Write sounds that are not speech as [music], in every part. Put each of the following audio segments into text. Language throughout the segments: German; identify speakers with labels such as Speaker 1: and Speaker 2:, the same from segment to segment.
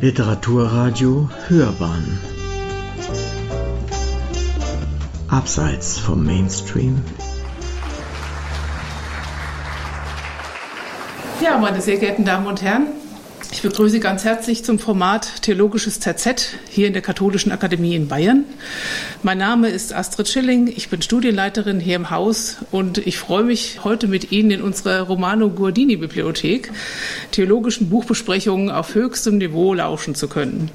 Speaker 1: Literaturradio Hörbahn. Abseits vom Mainstream.
Speaker 2: Ja, meine sehr geehrten Damen und Herren, ich begrüße Sie ganz herzlich zum Format Theologisches ZZ hier in der Katholischen Akademie in Bayern. Mein Name ist Astrid Schilling, ich bin Studienleiterin hier im Haus und ich freue mich, heute mit Ihnen in unserer Romano Guardini Bibliothek theologischen Buchbesprechungen auf höchstem Niveau lauschen zu können.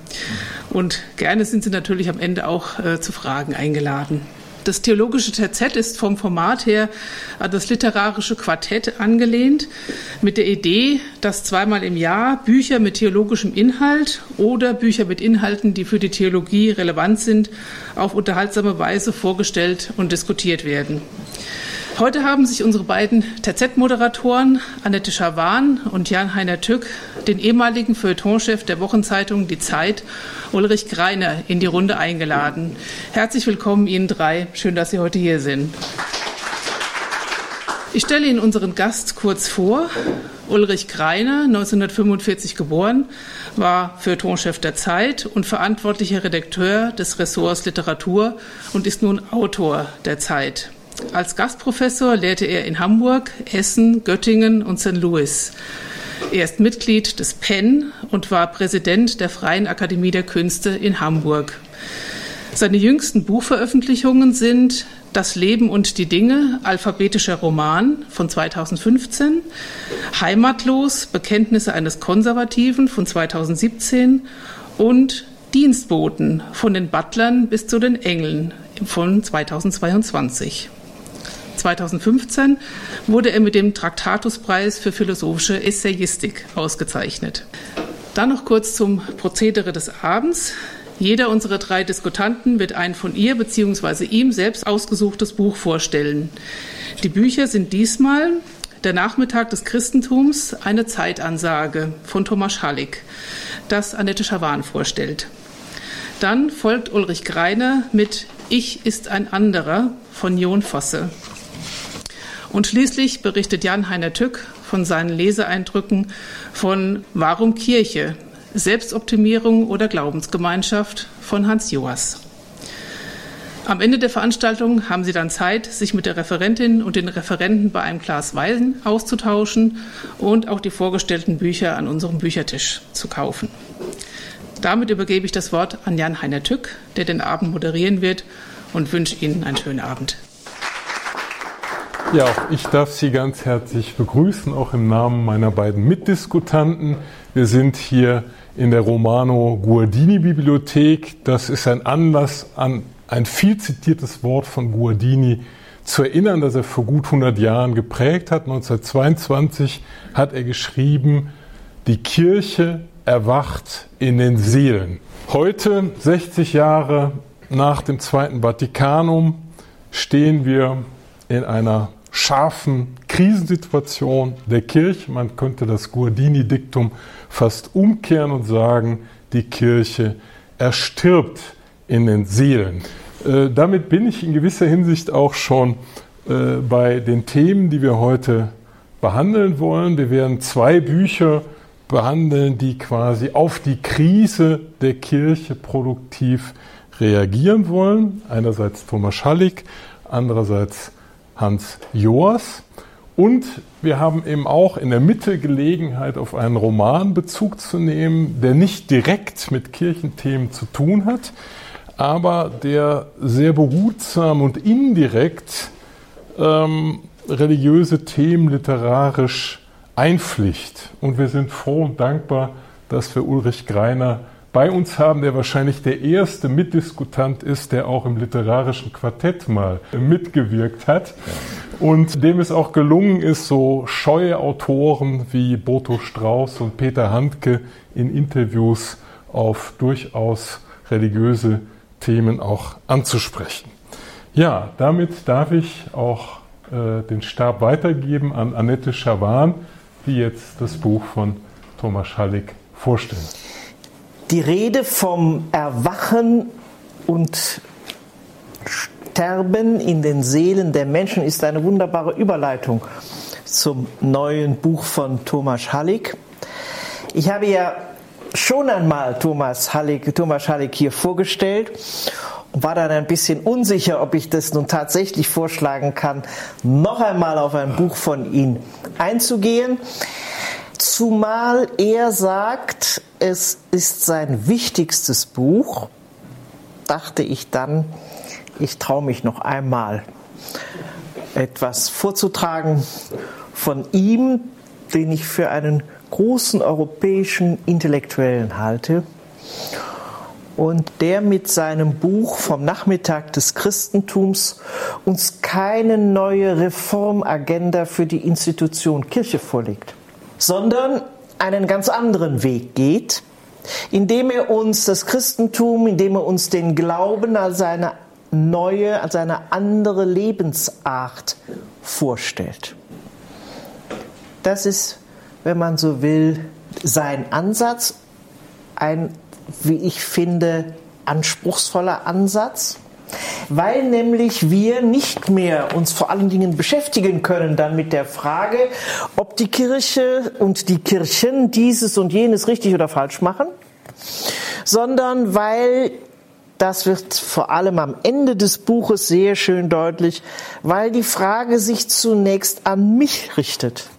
Speaker 2: Und gerne sind Sie natürlich am Ende auch äh, zu Fragen eingeladen. Das theologische TZ ist vom Format her an das literarische Quartett angelehnt, mit der Idee, dass zweimal im Jahr Bücher mit theologischem Inhalt oder Bücher mit Inhalten, die für die Theologie relevant sind, auf unterhaltsame Weise vorgestellt und diskutiert werden. Heute haben sich unsere beiden TZ-Moderatoren Annette Schawan und Jan-Heiner Tück den ehemaligen Feuilletonchef der Wochenzeitung Die Zeit, Ulrich Greiner, in die Runde eingeladen. Herzlich willkommen Ihnen drei. Schön, dass Sie heute hier sind. Ich stelle Ihnen unseren Gast kurz vor. Ulrich Greiner, 1945 geboren, war Feuilletonchef der Zeit und verantwortlicher Redakteur des Ressorts Literatur und ist nun Autor der Zeit. Als Gastprofessor lehrte er in Hamburg, Essen, Göttingen und St. Louis. Er ist Mitglied des PEN und war Präsident der Freien Akademie der Künste in Hamburg. Seine jüngsten Buchveröffentlichungen sind Das Leben und die Dinge, alphabetischer Roman von 2015, Heimatlos, Bekenntnisse eines Konservativen von 2017 und Dienstboten von den Butlern bis zu den Engeln von 2022. 2015 wurde er mit dem Traktatuspreis für philosophische Essayistik ausgezeichnet. Dann noch kurz zum Prozedere des Abends. Jeder unserer drei Diskutanten wird ein von ihr bzw. ihm selbst ausgesuchtes Buch vorstellen. Die Bücher sind diesmal Der Nachmittag des Christentums, eine Zeitansage von Thomas Hallig, das Annette Schawan vorstellt. Dann folgt Ulrich Greiner mit Ich ist ein anderer von Jon Fosse. Und schließlich berichtet Jan-Heiner Tück von seinen Leseeindrücken von Warum Kirche? Selbstoptimierung oder Glaubensgemeinschaft von Hans Joas. Am Ende der Veranstaltung haben Sie dann Zeit, sich mit der Referentin und den Referenten bei einem Glas Wein auszutauschen und auch die vorgestellten Bücher an unserem Büchertisch zu kaufen. Damit übergebe ich das Wort an Jan-Heiner Tück, der den Abend moderieren wird und wünsche Ihnen einen schönen Abend.
Speaker 3: Ja, auch ich darf Sie ganz herzlich begrüßen, auch im Namen meiner beiden Mitdiskutanten. Wir sind hier in der Romano Guardini Bibliothek. Das ist ein Anlass an ein viel zitiertes Wort von Guardini zu erinnern, das er vor gut 100 Jahren geprägt hat. 1922 hat er geschrieben, die Kirche erwacht in den Seelen. Heute, 60 Jahre nach dem Zweiten Vatikanum, stehen wir in einer scharfen Krisensituation der Kirche. Man könnte das Guardini-Diktum fast umkehren und sagen, die Kirche erstirbt in den Seelen. Äh, damit bin ich in gewisser Hinsicht auch schon äh, bei den Themen, die wir heute behandeln wollen. Wir werden zwei Bücher behandeln, die quasi auf die Krise der Kirche produktiv reagieren wollen. Einerseits Thomas Schallig, andererseits Hans Joas. Und wir haben eben auch in der Mitte Gelegenheit, auf einen Roman Bezug zu nehmen, der nicht direkt mit Kirchenthemen zu tun hat, aber der sehr behutsam und indirekt ähm, religiöse Themen literarisch einpflicht. Und wir sind froh und dankbar, dass wir Ulrich Greiner bei uns haben, der wahrscheinlich der erste Mitdiskutant ist, der auch im literarischen Quartett mal mitgewirkt hat. Und dem es auch gelungen ist, so scheue Autoren wie Boto Strauß und Peter Handke in Interviews auf durchaus religiöse Themen auch anzusprechen. Ja, damit darf ich auch äh, den Stab weitergeben an Annette Schawan, die jetzt das Buch von Thomas Schallig vorstellt.
Speaker 4: Die Rede vom Erwachen und Sterben in den Seelen der Menschen ist eine wunderbare Überleitung zum neuen Buch von Thomas Hallig. Ich habe ja schon einmal Thomas Halleck, Thomas Halleck hier vorgestellt und war dann ein bisschen unsicher, ob ich das nun tatsächlich vorschlagen kann, noch einmal auf ein Buch von ihm einzugehen. Zumal er sagt, es ist sein wichtigstes Buch, dachte ich dann, ich traue mich noch einmal etwas vorzutragen von ihm, den ich für einen großen europäischen Intellektuellen halte. Und der mit seinem Buch vom Nachmittag des Christentums uns keine neue Reformagenda für die Institution Kirche vorlegt, sondern einen ganz anderen Weg geht, indem er uns das Christentum, indem er uns den Glauben als eine neue, als eine andere Lebensart vorstellt. Das ist, wenn man so will, sein Ansatz, ein, wie ich finde, anspruchsvoller Ansatz, weil nämlich wir nicht mehr uns vor allen Dingen beschäftigen können dann mit der Frage, ob die Kirche und die Kirchen dieses und jenes richtig oder falsch machen, sondern weil das wird vor allem am Ende des Buches sehr schön deutlich, weil die Frage sich zunächst an mich richtet.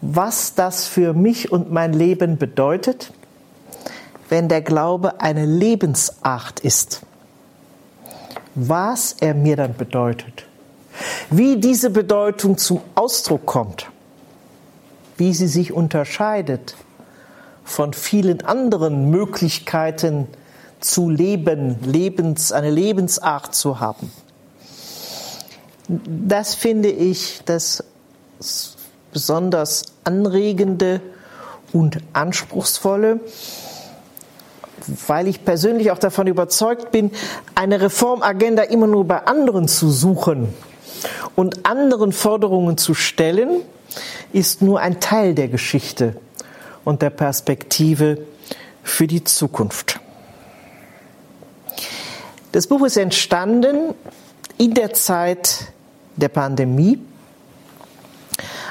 Speaker 4: Was das für mich und mein Leben bedeutet, wenn der Glaube eine Lebensart ist. Was er mir dann bedeutet. Wie diese Bedeutung zum Ausdruck kommt. Wie sie sich unterscheidet von vielen anderen Möglichkeiten zu leben, Lebens, eine Lebensart zu haben. Das finde ich das besonders anregende und anspruchsvolle, weil ich persönlich auch davon überzeugt bin, eine Reformagenda immer nur bei anderen zu suchen und anderen Forderungen zu stellen, ist nur ein Teil der Geschichte und der Perspektive für die Zukunft. Das Buch ist entstanden in der Zeit der Pandemie,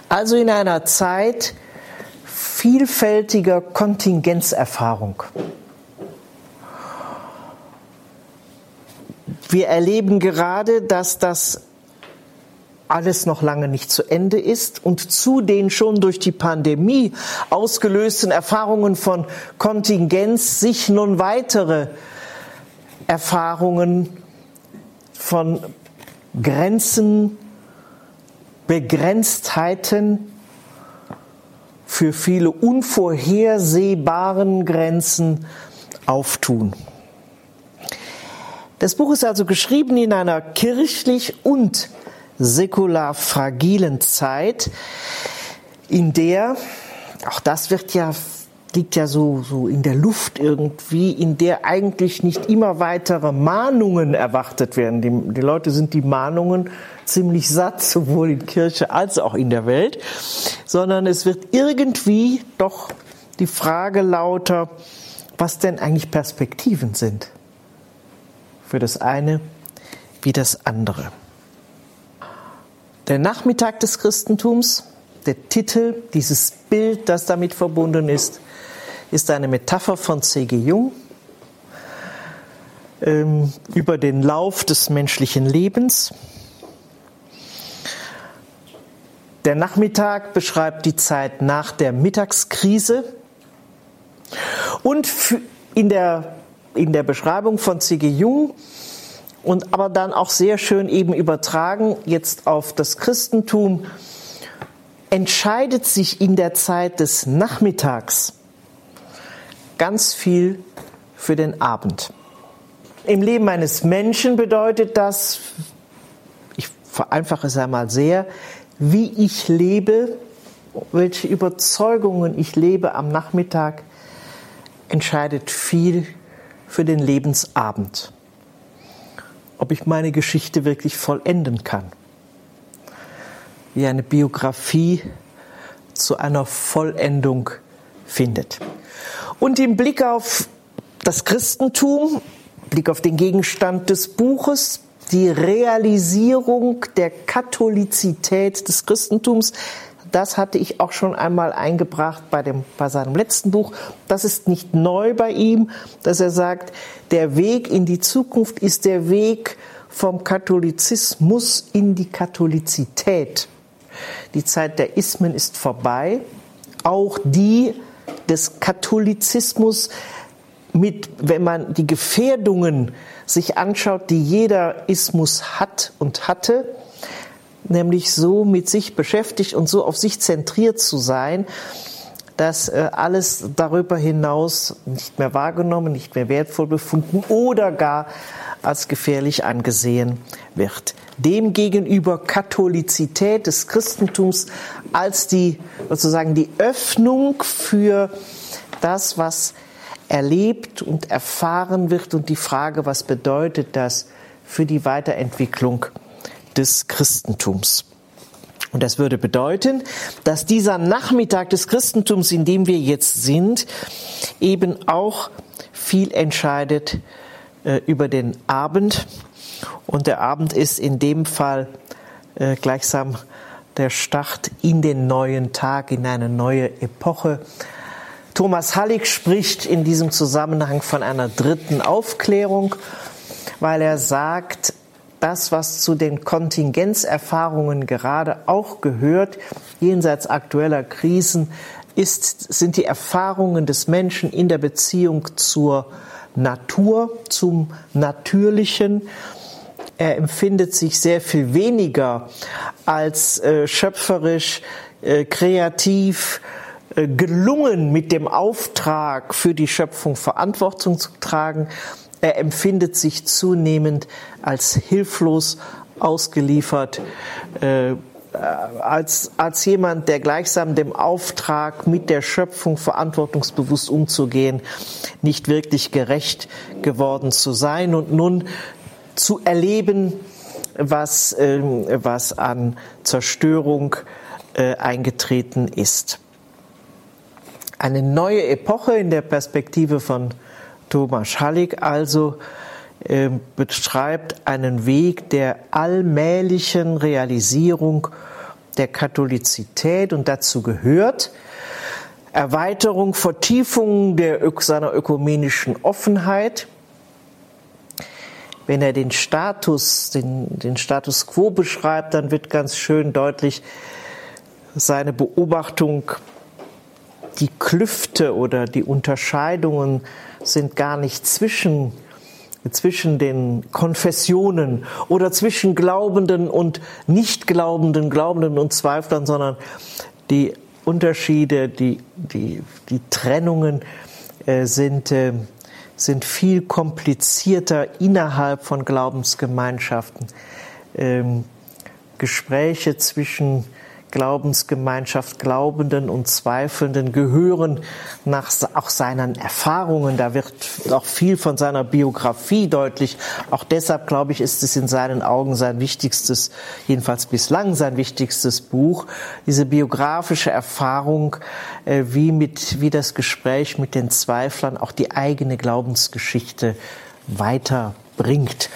Speaker 4: also in einer Zeit vielfältiger Kontingenzerfahrung. Wir erleben gerade, dass das alles noch lange nicht zu Ende ist und zu den schon durch die Pandemie ausgelösten Erfahrungen von Kontingenz sich nun weitere Erfahrungen von Grenzen, Begrenztheiten, für viele unvorhersehbaren Grenzen auftun. Das Buch ist also geschrieben in einer kirchlich und säkular fragilen Zeit, in der, auch das wird ja, liegt ja so, so in der Luft irgendwie, in der eigentlich nicht immer weitere Mahnungen erwartet werden. Die, die Leute sind die Mahnungen ziemlich satt, sowohl in Kirche als auch in der Welt, sondern es wird irgendwie doch die Frage lauter, was denn eigentlich Perspektiven sind. Für das eine wie das andere. Der Nachmittag des Christentums, der Titel, dieses Bild, das damit verbunden ist, ist eine Metapher von C.G. Jung ähm, über den Lauf des menschlichen Lebens. Der Nachmittag beschreibt die Zeit nach der Mittagskrise und in der, in der Beschreibung von C.G. Jung und aber dann auch sehr schön eben übertragen jetzt auf das Christentum, entscheidet sich in der Zeit des Nachmittags ganz viel für den Abend. Im Leben eines Menschen bedeutet das, ich vereinfache es einmal sehr, wie ich lebe, welche Überzeugungen ich lebe am Nachmittag, entscheidet viel für den Lebensabend ob ich meine Geschichte wirklich vollenden kann. Wie eine Biografie zu einer Vollendung findet. Und im Blick auf das Christentum, Blick auf den Gegenstand des Buches, die Realisierung der Katholizität des Christentums, Das hatte ich auch schon einmal eingebracht bei, dem, bei seinem letzten Buch. Das ist nicht neu bei ihm, dass er sagt, der Weg in die Zukunft ist der Weg vom Katholizismus in die Katholizität. Die Zeit der Ismen ist vorbei. Auch die des Katholizismus mit, wenn man die Gefährdungen sich anschaut, die jeder Ismus hat und hatte, nämlich so mit sich beschäftigt und so auf sich zentriert zu sein, dass äh, alles darüber hinaus nicht mehr wahrgenommen, nicht mehr wertvoll befunden oder gar als gefährlich angesehen wird. Demgegenüber Katholizität des Christentums als die sozusagen die Öffnung für das, was erlebt und erfahren wird und die Frage, was bedeutet das für die Weiterentwicklung des Christentums. Und das würde bedeuten, dass dieser Nachmittag des Christentums, in dem wir jetzt sind, eben auch viel entscheidet äh, über den Abend. Und der Abend ist in dem Fall äh, gleichsam der Start in den neuen Tag, in eine neue Epoche. Thomas Hallig spricht in diesem Zusammenhang von einer dritten Aufklärung, weil er sagt, das, was zu den Kontingenzerfahrungen gerade auch gehört, jenseits aktueller Krisen, ist, sind die Erfahrungen des Menschen in der Beziehung zur Natur, zum Natürlichen. Er empfindet sich sehr viel weniger als äh, schöpferisch, äh, kreativ, äh, gelungen mit dem Auftrag für die Schöpfung Verantwortung zu tragen, er empfindet sich zunehmend als hilflos ausgeliefert, äh, als, als jemand, der gleichsam dem Auftrag, mit der Schöpfung verantwortungsbewusst umzugehen, nicht wirklich gerecht geworden zu sein und nun zu erleben, was, äh, was an Zerstörung äh, eingetreten ist. Eine neue Epoche in der Perspektive von Thomas Hallig also äh, beschreibt einen Weg der allmählichen Realisierung der Katholizität und dazu gehört Erweiterung, Vertiefung der, seiner ökumenischen Offenheit. Wenn er den Status, den, den Status quo beschreibt, dann wird ganz schön deutlich seine Beobachtung, die Klüfte oder die Unterscheidungen sind gar nicht zwischen, zwischen den Konfessionen oder zwischen Glaubenden und Nichtglaubenden, Glaubenden und Zweiflern, sondern die Unterschiede, die, die, die Trennungen äh, sind, äh, sind viel komplizierter innerhalb von Glaubensgemeinschaften. Ähm, Gespräche zwischen Glaubensgemeinschaft Glaubenden und Zweifelnden gehören nach auch seinen Erfahrungen. Da wird auch viel von seiner Biografie deutlich. Auch deshalb, glaube ich, ist es in seinen Augen sein wichtigstes, jedenfalls bislang sein wichtigstes Buch. Diese biografische Erfahrung, äh, wie mit, wie das Gespräch mit den Zweiflern auch die eigene Glaubensgeschichte weiterbringt.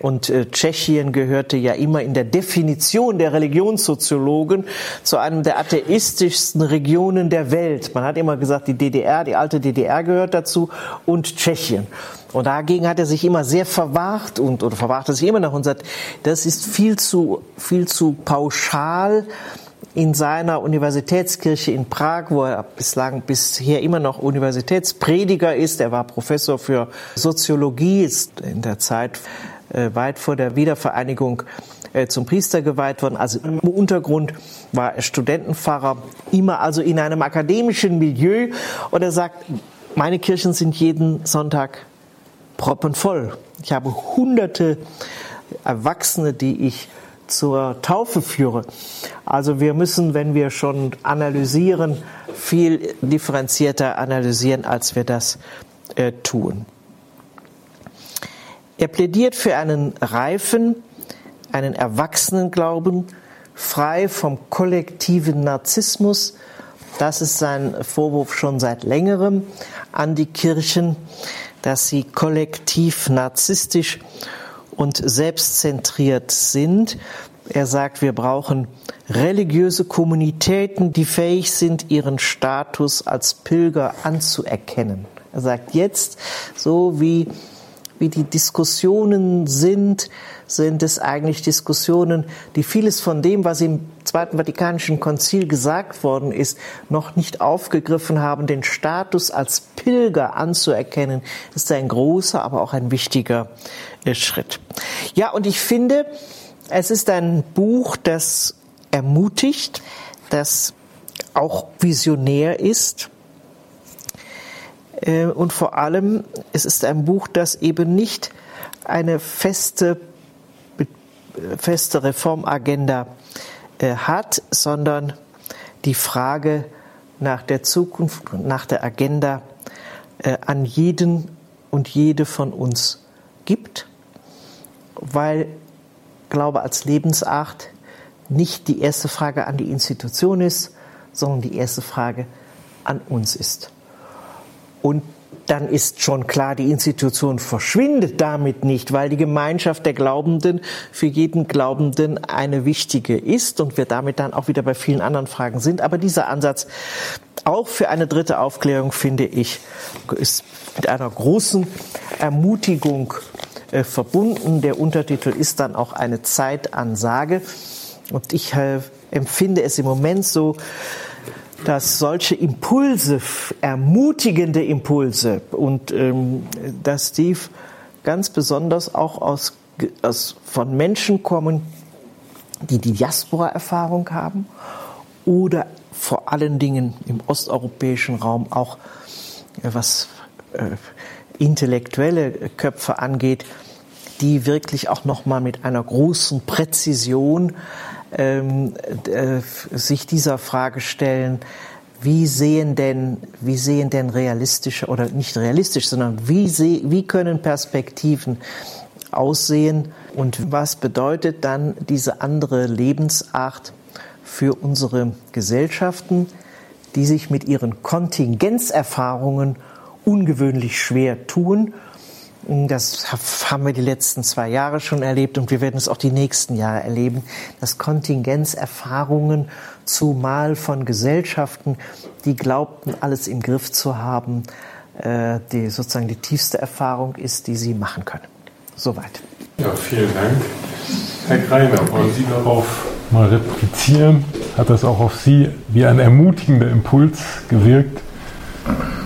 Speaker 4: Und äh, Tschechien gehörte ja immer in der Definition der Religionssoziologen zu einem der atheistischsten Regionen der Welt. Man hat immer gesagt, die DDR, die alte DDR gehört dazu und Tschechien. Und dagegen hat er sich immer sehr verwahrt und oder verwahrt er sich immer noch und sagt, das ist viel zu viel zu pauschal in seiner Universitätskirche in Prag, wo er bislang bisher immer noch Universitätsprediger ist. Er war Professor für Soziologie, in der Zeit weit vor der Wiedervereinigung äh, zum Priester geweiht worden. Also im Untergrund war er Studentenpfarrer, immer also in einem akademischen Milieu. Und er sagt, meine Kirchen sind jeden Sonntag proppenvoll. Ich habe hunderte Erwachsene, die ich zur Taufe führe. Also wir müssen, wenn wir schon analysieren, viel differenzierter analysieren, als wir das äh, tun. Er plädiert für einen reifen, einen erwachsenen Glauben, frei vom kollektiven Narzissmus. Das ist sein Vorwurf schon seit längerem an die Kirchen, dass sie kollektiv narzisstisch und selbstzentriert sind. Er sagt, wir brauchen religiöse Kommunitäten, die fähig sind, ihren Status als Pilger anzuerkennen. Er sagt jetzt, so wie, wie die Diskussionen sind, sind es eigentlich Diskussionen, die vieles von dem, was im Zweiten Vatikanischen Konzil gesagt worden ist, noch nicht aufgegriffen haben, den Status als Pilger anzuerkennen, ist ein großer, aber auch ein wichtiger äh, Schritt. Ja, und ich finde, es ist ein Buch, das ermutigt, das auch visionär ist. Äh, und vor allem, es ist ein Buch, das eben nicht eine feste, feste Reformagenda äh, hat, sondern die Frage nach der Zukunft, nach der Agenda äh, an jeden und jede von uns gibt, weil Glaube als Lebensart nicht die erste Frage an die Institution ist, sondern die erste Frage an uns ist. Und dann ist schon klar, die Institution verschwindet damit nicht, weil die Gemeinschaft der Glaubenden für jeden Glaubenden eine wichtige ist und wir damit dann auch wieder bei vielen anderen Fragen sind. Aber dieser Ansatz auch für eine dritte Aufklärung, finde ich, ist mit einer großen Ermutigung äh, verbunden. Der Untertitel ist dann auch eine Zeitansage. Und ich äh, empfinde es im Moment so, dass solche Impulse, ermutigende Impulse und ähm, dass die ganz besonders auch aus, aus, von Menschen kommen, die die Diaspora-Erfahrung haben oder vor allen Dingen im osteuropäischen Raum auch, äh, was äh, intellektuelle Köpfe angeht, die wirklich auch noch mal mit einer großen Präzision ähm, äh, sich dieser Frage stellen, wie sehen denn, wie sehen denn realistische oder nicht realistisch, sondern wie, seh, wie können Perspektiven aussehen und was bedeutet dann diese andere Lebensart für unsere Gesellschaften, die sich mit ihren Kontingenzerfahrungen ungewöhnlich schwer tun das haben wir die letzten zwei Jahre schon erlebt und wir werden es auch die nächsten Jahre erleben, dass Kontingenzerfahrungen zumal von Gesellschaften, die glaubten, alles im Griff zu haben, äh, die sozusagen die tiefste Erfahrung ist, die sie machen können. Soweit.
Speaker 3: Ja, vielen Dank. Herr Greiner, wollen Sie darauf mal replizieren? Hat das auch auf Sie wie ein ermutigender Impuls gewirkt?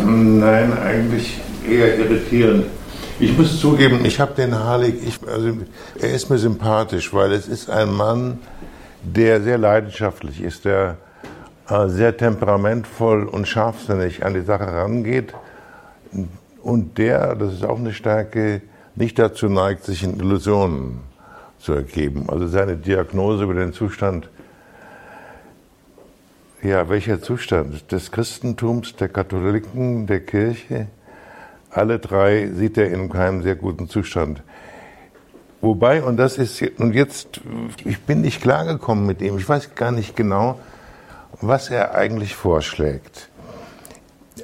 Speaker 5: Nein, eigentlich eher irritierend. Ich muss zugeben, ich habe den Harlik, ich, also, er ist mir sympathisch, weil es ist ein Mann, der sehr leidenschaftlich ist, der äh, sehr temperamentvoll und scharfsinnig an die Sache rangeht und der, das ist auch eine Stärke, nicht dazu neigt, sich in Illusionen zu ergeben. Also seine Diagnose über den Zustand, ja, welcher Zustand? Des Christentums, der Katholiken, der Kirche? Alle drei sieht er in keinem sehr guten Zustand. Wobei, und das ist, und jetzt, ich bin nicht klargekommen mit ihm, ich weiß gar nicht genau, was er eigentlich vorschlägt.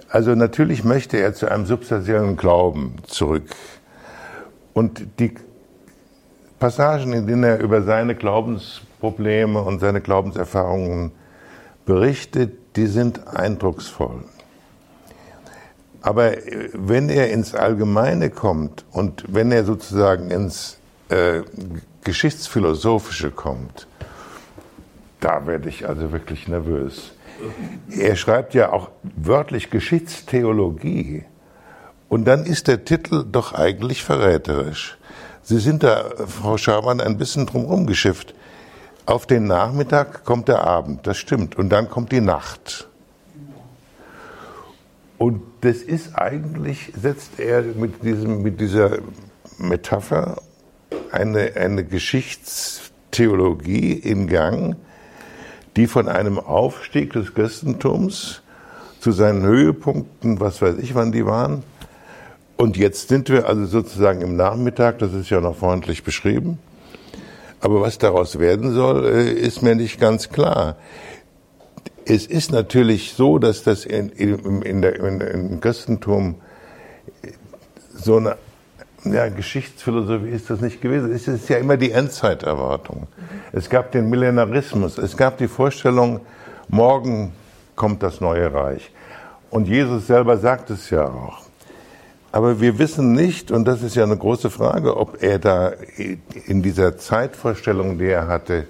Speaker 5: Also natürlich möchte er zu einem substanziellen Glauben zurück. Und die Passagen, in denen er über seine Glaubensprobleme und seine Glaubenserfahrungen berichtet, die sind eindrucksvoll. Aber äh, wenn er ins Allgemeine kommt und wenn er sozusagen ins äh, Geschichtsphilosophische kommt, da werde ich also wirklich nervös. Er schreibt ja auch wörtlich Geschichtstheologie. Und dann ist der Titel doch eigentlich verräterisch. Sie sind da, Frau Schamann, ein bisschen drumherum geschifft. Auf den Nachmittag kommt der Abend, das stimmt. Und dann kommt die Nacht. Und das ist eigentlich, setzt er mit, diesem, mit dieser Metapher eine, eine Geschichtstheologie in Gang, die von einem Aufstieg des Christentums zu seinen Höhepunkten, was weiß ich, wann die waren. Und jetzt sind wir also sozusagen im Nachmittag, das ist ja noch freundlich beschrieben. Aber was daraus werden soll, äh, ist mir nicht ganz klar. Es ist natürlich so, dass das in, in, in der, in, im Christentum so eine ja, Geschichtsphilosophie ist das nicht gewesen. Es ist ja immer die Endzeiterwartung. Es gab den Millenarismus, es gab die Vorstellung, morgen kommt das neue Reich. Und Jesus selber sagt es ja auch. Aber wir wissen nicht, und das ist ja eine große Frage, ob er da in dieser Zeitvorstellung, die er hatte,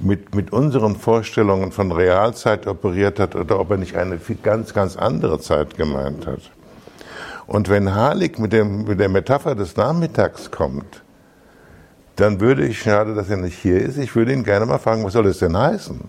Speaker 5: mit, mit unseren Vorstellungen von Realzeit operiert hat oder ob er nicht eine ganz, ganz andere Zeit gemeint hat. Und wenn Harlik mit, dem, mit der Metapher des Nachmittags kommt, dann würde ich, schade, dass er nicht hier ist, ich würde ihn gerne mal fragen, was soll das denn heißen?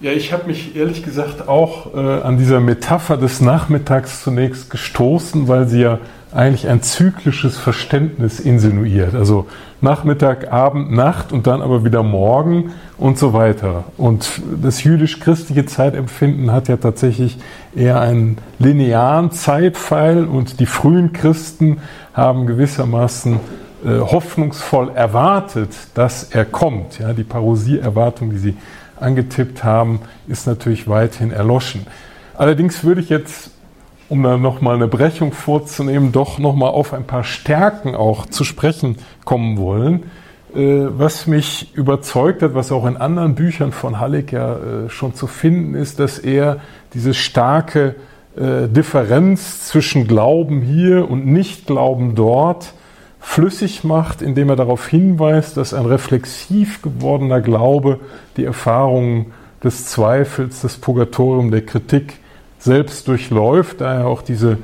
Speaker 3: Ja, ich habe mich ehrlich gesagt auch äh, an dieser Metapher des Nachmittags zunächst gestoßen, weil sie ja eigentlich ein zyklisches Verständnis insinuiert. Also Nachmittag, Abend, Nacht und dann aber wieder Morgen und so weiter. Und das jüdisch-christliche Zeitempfinden hat ja tatsächlich eher einen linearen Zeitpfeil und die frühen Christen haben gewissermaßen äh, hoffnungsvoll erwartet, dass er kommt. Ja, die Parosie-Erwartung, die sie angetippt haben, ist natürlich weithin erloschen. Allerdings würde ich jetzt um da nochmal eine Brechung vorzunehmen, doch nochmal auf ein paar Stärken auch zu sprechen kommen wollen. Äh, was mich überzeugt hat, was auch in anderen Büchern von Halleck ja äh, schon zu finden ist, dass er diese starke äh, Differenz zwischen Glauben hier und Nicht-Glauben dort flüssig macht, indem er darauf hinweist, dass ein reflexiv gewordener Glaube die Erfahrungen des Zweifels, des Purgatorium, der Kritik selbst durchläuft, da er auch diese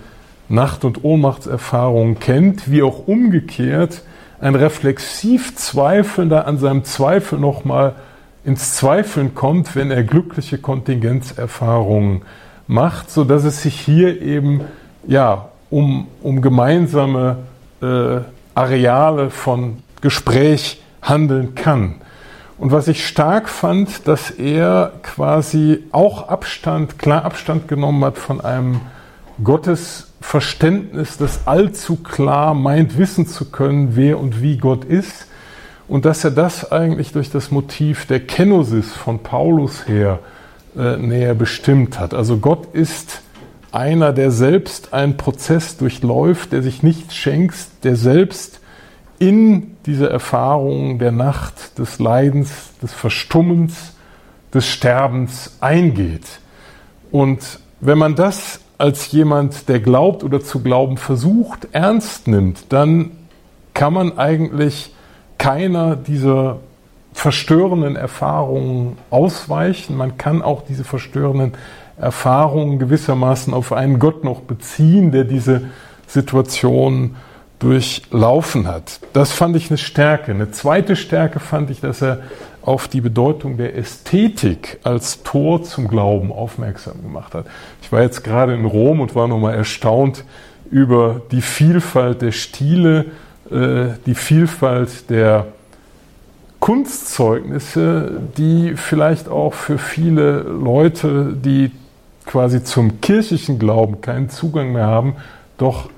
Speaker 3: Nacht- und Ohnmachtserfahrungen kennt, wie auch umgekehrt ein reflexiv Zweifelnder an seinem Zweifel nochmal ins Zweifeln kommt, wenn er glückliche Kontingenzerfahrungen macht, so dass es sich hier eben ja um, um gemeinsame äh, Areale von Gespräch handeln kann. Und was ich stark fand, dass er quasi auch Abstand, klar Abstand genommen hat von einem Gottesverständnis, das allzu klar meint, wissen zu können, wer und wie Gott ist. Und dass er das eigentlich durch das Motiv der Kenosis von Paulus her äh, näher bestimmt hat. Also Gott ist einer, der selbst einen Prozess durchläuft, der sich nicht schenkt, der selbst in diese Erfahrung der Nacht, des Leidens, des Verstummens, des Sterbens eingeht. Und wenn man das als jemand, der glaubt oder zu glauben versucht, ernst nimmt, dann kann man eigentlich keiner dieser verstörenden Erfahrungen ausweichen. Man kann auch diese verstörenden Erfahrungen gewissermaßen auf einen Gott noch beziehen, der diese Situation durchlaufen hat. Das fand ich eine Stärke. Eine zweite Stärke fand ich, dass er auf die Bedeutung der Ästhetik als Tor zum Glauben aufmerksam gemacht hat. Ich war jetzt gerade in Rom und war nochmal erstaunt über die Vielfalt der Stile, äh, die Vielfalt der Kunstzeugnisse, die vielleicht auch für viele Leute, die quasi zum kirchlichen Glauben keinen Zugang mehr haben, doch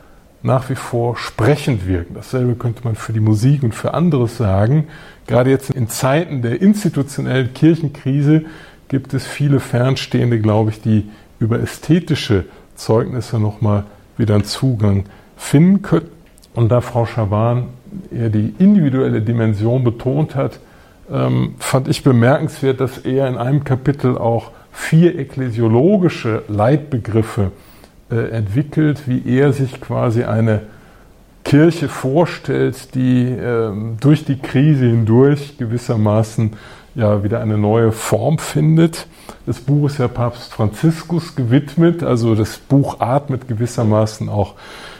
Speaker 3: nach wie vor sprechend wirken. Dasselbe könnte man für die Musik und für anderes sagen. Gerade jetzt in Zeiten der institutionellen Kirchenkrise gibt es viele Fernstehende, glaube ich, die über ästhetische Zeugnisse nochmal wieder einen Zugang finden können. Und da Frau Schaban eher die individuelle Dimension betont hat, ähm, fand ich bemerkenswert, dass er in einem Kapitel auch vier ekklesiologische Leitbegriffe äh, entwickelt, wie er sich quasi eine Kirche vorstellt, die ähm, durch die Krise hindurch gewissermaßen ja wieder eine neue Form findet. Das Buch ist ja Papst Franziskus gewidmet, also das Buch atmet gewissermaßen auch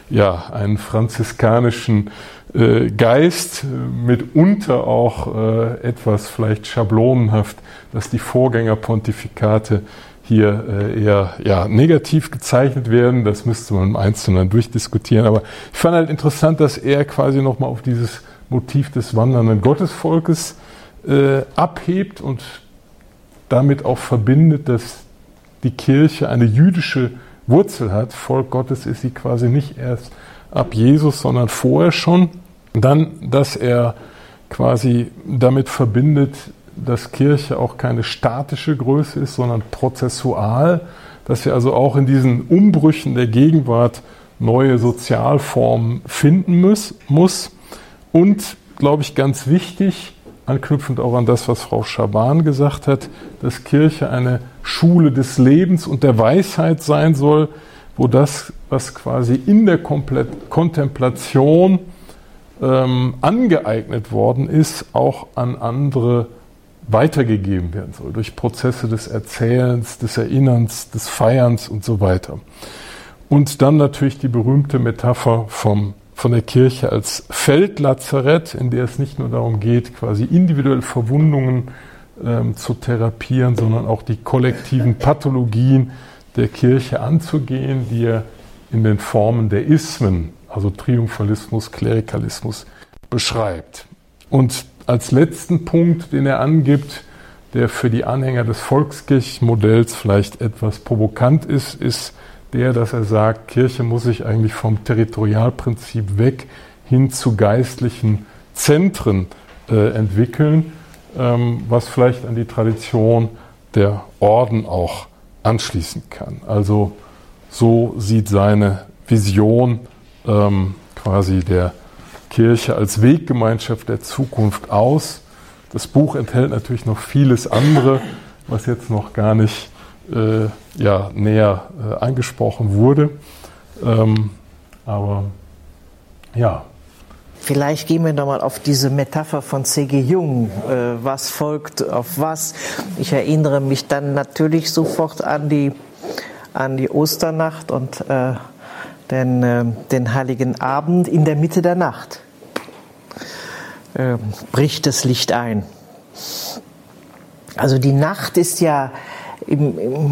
Speaker 3: ja einen franziskanischen äh, Geist, mitunter auch äh, etwas vielleicht schablonenhaft, dass die Vorgängerpontifikate hier äh, eher ja, negativ gezeichnet werden. Das müsste man im Einzelnen durchdiskutieren. Aber ich fand halt interessant, dass er quasi nochmal auf dieses Motiv des wandernden Gottesvolkes äh, abhebt und damit auch verbindet, dass die Kirche eine jüdische Wurzel hat. Volk Gottes ist sie quasi nicht erst ab Jesus, sondern vorher schon. Dann, dass er quasi damit verbindet, dass Kirche auch keine statische Größe ist, sondern prozessual, dass wir also auch in diesen Umbrüchen der Gegenwart neue Sozialformen finden muss. muss. Und, glaube ich, ganz wichtig, anknüpfend auch an das, was Frau Schaban gesagt hat, dass Kirche eine Schule des Lebens und der Weisheit sein soll, wo das, was quasi in der Kontemplation ähm, angeeignet worden ist, auch an andere weitergegeben werden soll, durch Prozesse des Erzählens, des Erinnerns, des Feierns und so weiter. Und dann natürlich die berühmte Metapher vom, von der Kirche als Feldlazarett, in der es nicht nur darum geht, quasi individuelle Verwundungen ähm, zu therapieren, sondern auch die kollektiven Pathologien der Kirche anzugehen, die er in den Formen der Ismen, also Triumphalismus, Klerikalismus, beschreibt. Und als letzten Punkt, den er angibt, der für die Anhänger des Volkskirchenmodells vielleicht etwas provokant ist, ist der, dass er sagt, Kirche muss sich eigentlich vom Territorialprinzip weg hin zu geistlichen Zentren äh, entwickeln, ähm, was vielleicht an die Tradition der Orden auch anschließen kann. Also so sieht seine Vision ähm, quasi der Kirche als Weggemeinschaft der Zukunft aus. Das Buch enthält natürlich noch vieles andere, was jetzt noch gar nicht äh, ja, näher äh, angesprochen wurde. Ähm, aber ja.
Speaker 4: Vielleicht gehen wir nochmal auf diese Metapher von C.G. Jung. Äh, was folgt auf was? Ich erinnere mich dann natürlich sofort an die, an die Osternacht und äh, den, äh, den Heiligen Abend in der Mitte der Nacht. Äh, bricht das Licht ein. Also die Nacht ist ja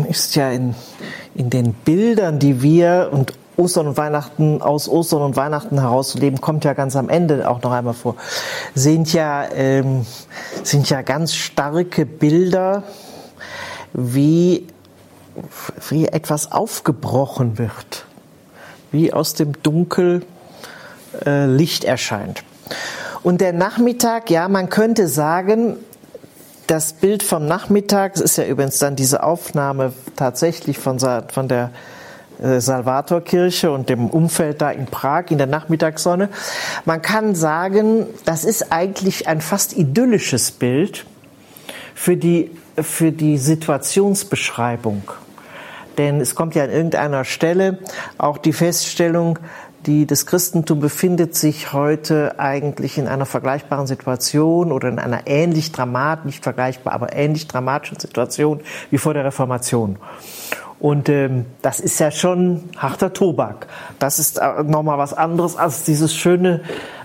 Speaker 4: ist ja in, in den Bildern, die wir und Ostern und Weihnachten aus Ostern und Weihnachten herauszuleben, kommt ja ganz am Ende auch noch einmal vor, sind ja, ähm, sind ja ganz starke Bilder, wie, wie etwas aufgebrochen wird, wie aus dem Dunkel äh, Licht erscheint. Und der Nachmittag, ja, man könnte sagen, das Bild vom Nachmittag, das ist ja übrigens dann diese Aufnahme tatsächlich von, von der äh, Salvatorkirche und dem Umfeld da in Prag in der Nachmittagssonne. Man kann sagen, das ist eigentlich ein fast idyllisches Bild für die, für die Situationsbeschreibung. Denn es kommt ja an irgendeiner Stelle auch die Feststellung, die, das Christentum befindet sich heute eigentlich in einer vergleichbaren Situation oder in einer ähnlich dramatischen, nicht vergleichbar, aber ähnlich dramatischen Situation wie vor der Reformation. Und ähm, das ist ja schon harter Tobak. Das ist äh, nochmal was anderes als dieses schöne,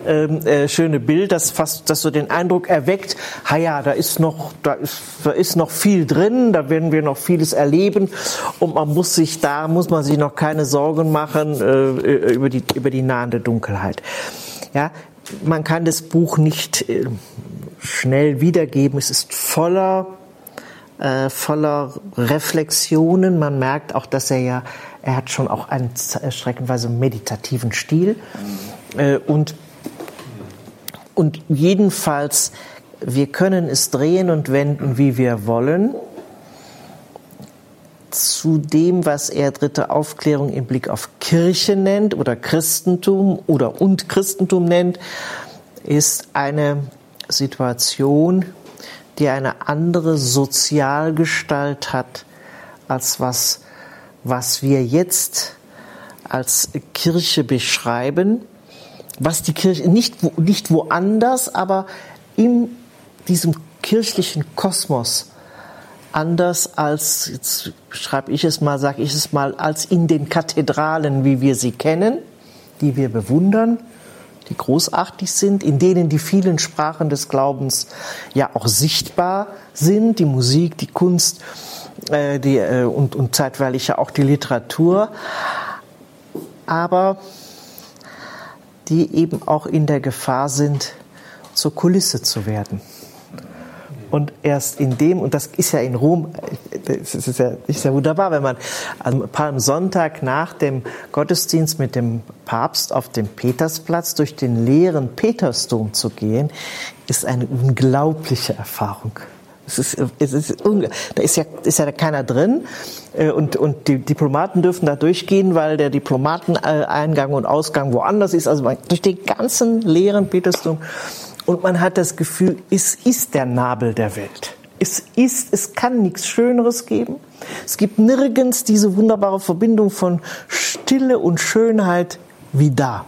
Speaker 4: ähm, äh, schöne Bild, das fast, das so den Eindruck erweckt, ha ja, da ist noch, da ist, da ist noch viel drin, da werden wir noch vieles erleben und man muss sich da, muss man sich noch keine Sorgen machen äh, über die, über die nahende Dunkelheit. Ja, man kann das Buch nicht äh, schnell wiedergeben. Es ist voller äh, voller Reflexionen. Man merkt auch, dass er ja, er hat schon auch einen streckenweise meditativen Stil. Äh, und, und jedenfalls, wir können es drehen und wenden, wie wir wollen. Zu dem, was er dritte Aufklärung im Blick auf Kirche nennt oder Christentum oder und Christentum nennt, ist eine Situation, die eine andere Sozialgestalt hat, als was, was wir jetzt als Kirche beschreiben, was die Kirche nicht, nicht woanders, aber in diesem kirchlichen Kosmos anders als, jetzt schreibe ich es mal, sage ich es mal, als in den Kathedralen, wie wir sie kennen, die wir bewundern, die großartig sind, in denen die vielen Sprachen des Glaubens ja auch sichtbar sind, die Musik, die Kunst äh, die, äh, und, und zeitweilig ja auch die Literatur, aber die eben auch in der Gefahr sind, zur Kulisse zu werden. Und erst in dem, und das ist ja in Rom, das ist ja, ist ja wunderbar, wenn man am Palmsonntag nach dem Gottesdienst mit dem Papst auf dem Petersplatz durch den leeren Petersdom zu gehen, ist eine unglaubliche Erfahrung. Es ist, es ist, da ist ja, ist ja keiner drin äh, und, und die Diplomaten dürfen da durchgehen, weil der Diplomateneingang und Ausgang woanders ist. Also durch den ganzen leeren Petersdom und man hat das Gefühl, es ist der Nabel der Welt. Es ist, es kann nichts Schöneres geben. Es gibt nirgends diese wunderbare Verbindung von Stille und Schönheit wie da.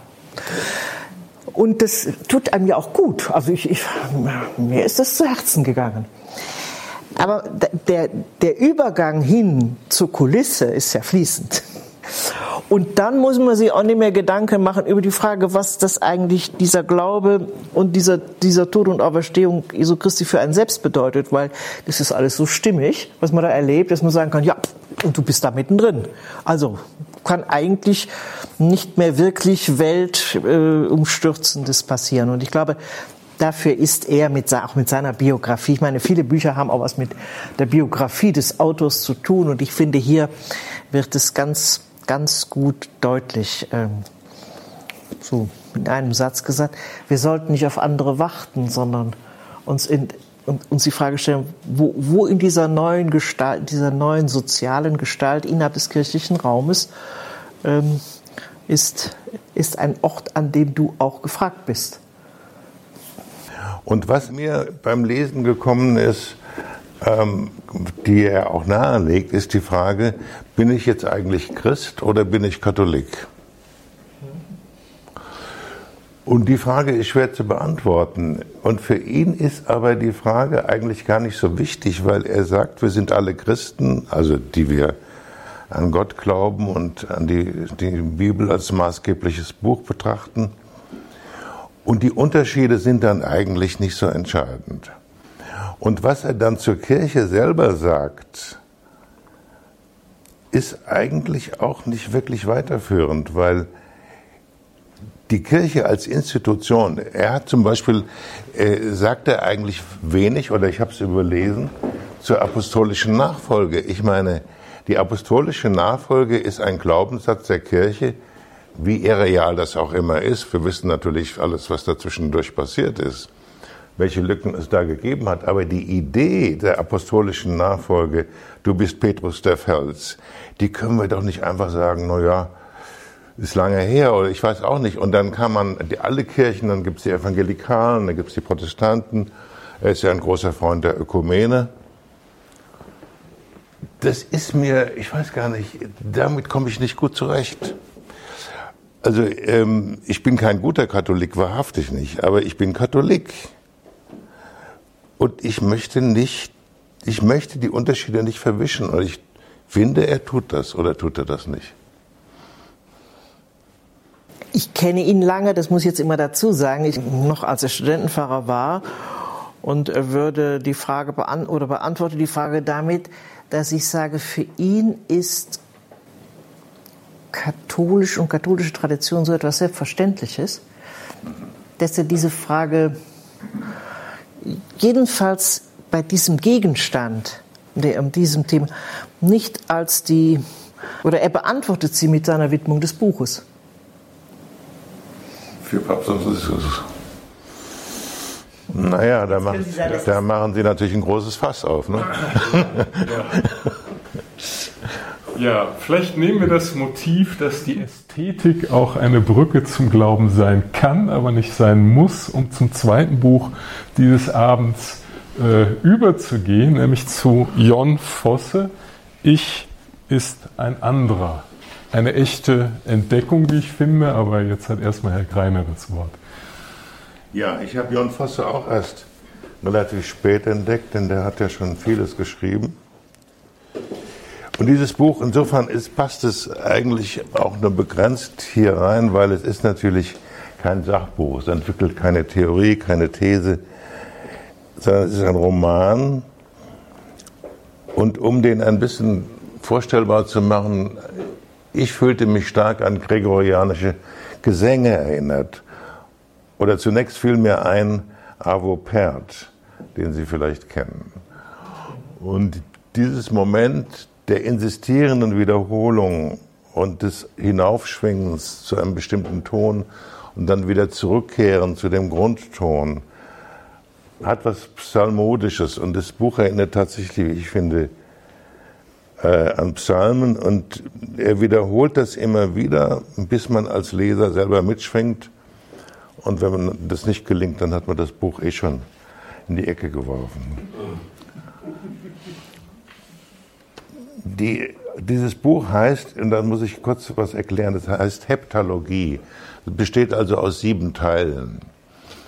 Speaker 4: Und das tut einem ja auch gut. Also ich, ich, mir ist das zu Herzen gegangen. Aber der, der Übergang hin zur Kulisse ist ja fließend. Und dann muss man sich auch nicht mehr Gedanken machen über die Frage, was das eigentlich dieser Glaube und dieser, dieser Tod und Auferstehung Jesu Christi für einen selbst bedeutet, weil das ist alles so stimmig, was man da erlebt, dass man sagen kann, ja, und du bist da mittendrin. Also kann eigentlich nicht mehr wirklich weltumstürzendes äh, passieren. Und ich glaube, dafür ist er mit, auch mit seiner Biografie. Ich meine, viele Bücher haben auch was mit der Biografie des Autors zu tun. Und ich finde, hier wird es ganz ganz gut deutlich, ähm, so in einem Satz gesagt, wir sollten nicht auf andere warten, sondern uns, in, uns die Frage stellen, wo, wo in dieser neuen Gestalt, dieser neuen sozialen Gestalt innerhalb des kirchlichen Raumes ähm, ist, ist ein Ort, an dem du auch gefragt bist.
Speaker 5: Und was mir beim Lesen gekommen ist, ähm, die er auch nahelegt, ist die Frage, bin ich jetzt eigentlich Christ oder bin ich Katholik? Und die Frage ist schwer zu beantworten. Und für ihn ist aber die Frage eigentlich gar nicht so wichtig, weil er sagt, wir sind alle Christen, also die wir an Gott glauben und an die, die Bibel als maßgebliches Buch betrachten. Und die Unterschiede sind dann eigentlich nicht so entscheidend. Und was er dann zur Kirche selber sagt, ist eigentlich auch nicht wirklich weiterführend, weil die Kirche als Institution, er hat zum Beispiel, äh, sagt er eigentlich wenig, oder ich habe es überlesen, zur apostolischen Nachfolge. Ich meine, die apostolische Nachfolge ist ein Glaubenssatz der Kirche, wie irreal das auch immer ist. Wir wissen natürlich alles, was dazwischendurch passiert ist welche Lücken es da gegeben hat. Aber die Idee der apostolischen Nachfolge, du bist Petrus der Fels, die können wir doch nicht einfach sagen, na ja, ist lange her oder ich weiß auch nicht. Und dann kann man die, alle Kirchen, dann gibt es die Evangelikalen, dann gibt es die Protestanten. Er ist ja ein großer Freund der Ökumene. Das ist mir, ich weiß gar nicht, damit komme ich nicht gut zurecht. Also ähm, ich bin kein guter Katholik, wahrhaftig nicht, aber ich bin Katholik. Und ich möchte nicht, ich möchte die Unterschiede nicht verwischen. Und ich finde, er tut das oder tut er das nicht.
Speaker 4: Ich kenne ihn lange, das muss ich jetzt immer dazu sagen, ich, noch als er Studentenpfarrer war und er würde die Frage beant oder beantworte die Frage damit, dass ich sage, für ihn ist katholisch und katholische Tradition so etwas Selbstverständliches, dass er diese Frage jedenfalls bei diesem Gegenstand, der um diesem Thema, nicht als die, oder er beantwortet sie mit seiner Widmung des Buches.
Speaker 5: Für Papst Franziskus. Naja, da machen, da machen Sie natürlich ein großes Fass auf. Ne?
Speaker 3: Ja. Ja, vielleicht nehmen wir das Motiv, dass die Ästhetik auch eine Brücke zum Glauben sein kann, aber nicht sein muss, um zum zweiten Buch dieses Abends äh, überzugehen, nämlich zu Jon Fosse. Ich ist ein anderer. Eine echte Entdeckung, wie ich finde, aber jetzt hat erstmal Herr Greiner das Wort.
Speaker 5: Ja, ich habe Jon Fosse auch erst relativ spät entdeckt, denn der hat ja schon vieles geschrieben. Und dieses Buch, insofern ist, passt es eigentlich auch nur begrenzt hier rein, weil es ist natürlich kein Sachbuch. Es entwickelt keine Theorie, keine These, sondern es ist ein Roman. Und um den ein bisschen vorstellbar zu machen, ich fühlte mich stark an gregorianische Gesänge erinnert. Oder zunächst fiel mir ein Avo Pert, den Sie vielleicht kennen. Und dieses Moment der insistierenden Wiederholung und des Hinaufschwingens zu einem bestimmten Ton und dann wieder zurückkehren zu dem Grundton, hat was Psalmodisches und das Buch erinnert tatsächlich, wie ich finde, äh, an Psalmen und er wiederholt das immer wieder, bis man als Leser selber mitschwenkt. Und wenn man das nicht gelingt, dann hat man das Buch eh schon in die Ecke geworfen. Die, dieses Buch heißt, und dann muss ich kurz was erklären, das heißt Heptalogie. Es besteht also aus sieben Teilen.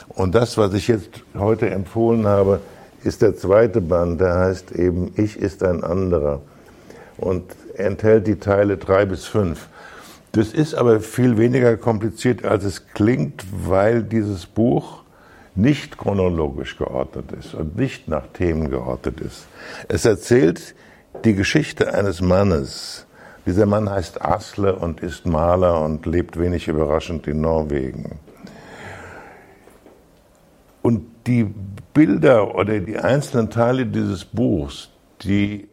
Speaker 5: Und das, was ich jetzt heute empfohlen habe, ist der zweite Band, der heißt eben Ich ist ein anderer und enthält die Teile drei bis fünf. Das ist aber viel weniger kompliziert, als es klingt, weil dieses Buch nicht chronologisch geordnet ist und nicht nach Themen geordnet ist. Es erzählt die Geschichte eines Mannes. Dieser Mann heißt Asle und ist Maler und lebt wenig überraschend in Norwegen. Und die Bilder oder die einzelnen Teile dieses Buchs, die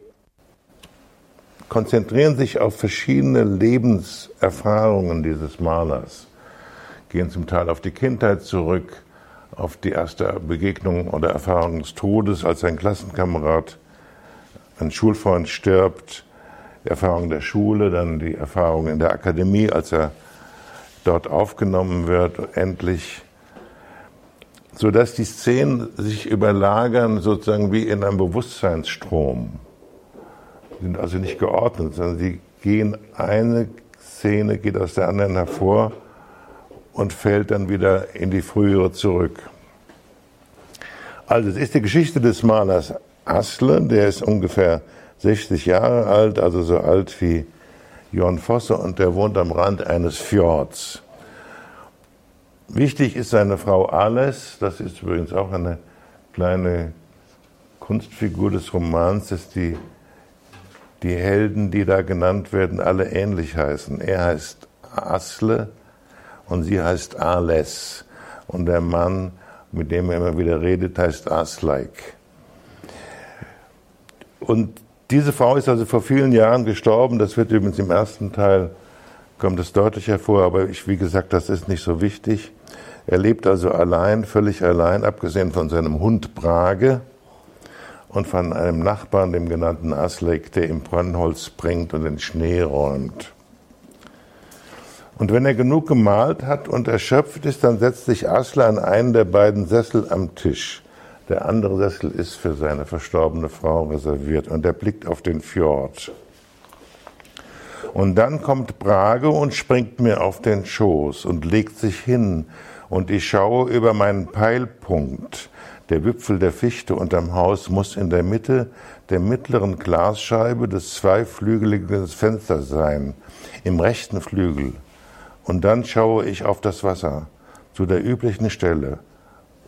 Speaker 5: konzentrieren sich auf verschiedene Lebenserfahrungen dieses Malers, gehen zum Teil auf die Kindheit zurück, auf die erste Begegnung oder Erfahrung des Todes, als ein Klassenkamerad, ein Schulfreund stirbt, die Erfahrung der Schule, dann die Erfahrung in der Akademie, als er dort aufgenommen wird, endlich, so dass die Szenen sich überlagern sozusagen wie in einem Bewusstseinsstrom. Sie sind also nicht geordnet, sondern sie gehen, eine Szene geht aus der anderen hervor und fällt dann wieder in die frühere zurück. Also es ist die Geschichte des Malers Asle, der ist ungefähr 60 Jahre alt, also so alt wie Jon Fosse und der wohnt am Rand eines Fjords. Wichtig ist seine Frau Ales, das ist übrigens auch eine kleine Kunstfigur des Romans, dass die, die Helden, die da genannt werden, alle ähnlich heißen. Er heißt Asle und sie heißt Ales. Und der Mann, mit dem er immer wieder redet, heißt Aslaik. Und diese Frau ist also vor vielen Jahren gestorben. Das wird übrigens im ersten Teil, kommt es deutlich hervor, aber ich, wie gesagt, das ist nicht so wichtig. Er lebt also allein, völlig allein, abgesehen von seinem Hund Brage und von einem Nachbarn, dem genannten Aslek, der im Brennholz bringt und den Schnee räumt. Und wenn er genug gemalt hat und erschöpft ist, dann setzt sich Asle an einen der beiden Sessel am Tisch. Der andere Sessel ist für seine verstorbene Frau reserviert und er blickt auf den Fjord. Und dann kommt Brage und springt mir auf den Schoß und legt sich hin und ich schaue über meinen Peilpunkt. Der Wipfel der Fichte unterm Haus muss in der Mitte der mittleren Glasscheibe des zweiflügeligen Fensters sein, im rechten Flügel. Und dann schaue ich auf das Wasser, zu der üblichen Stelle,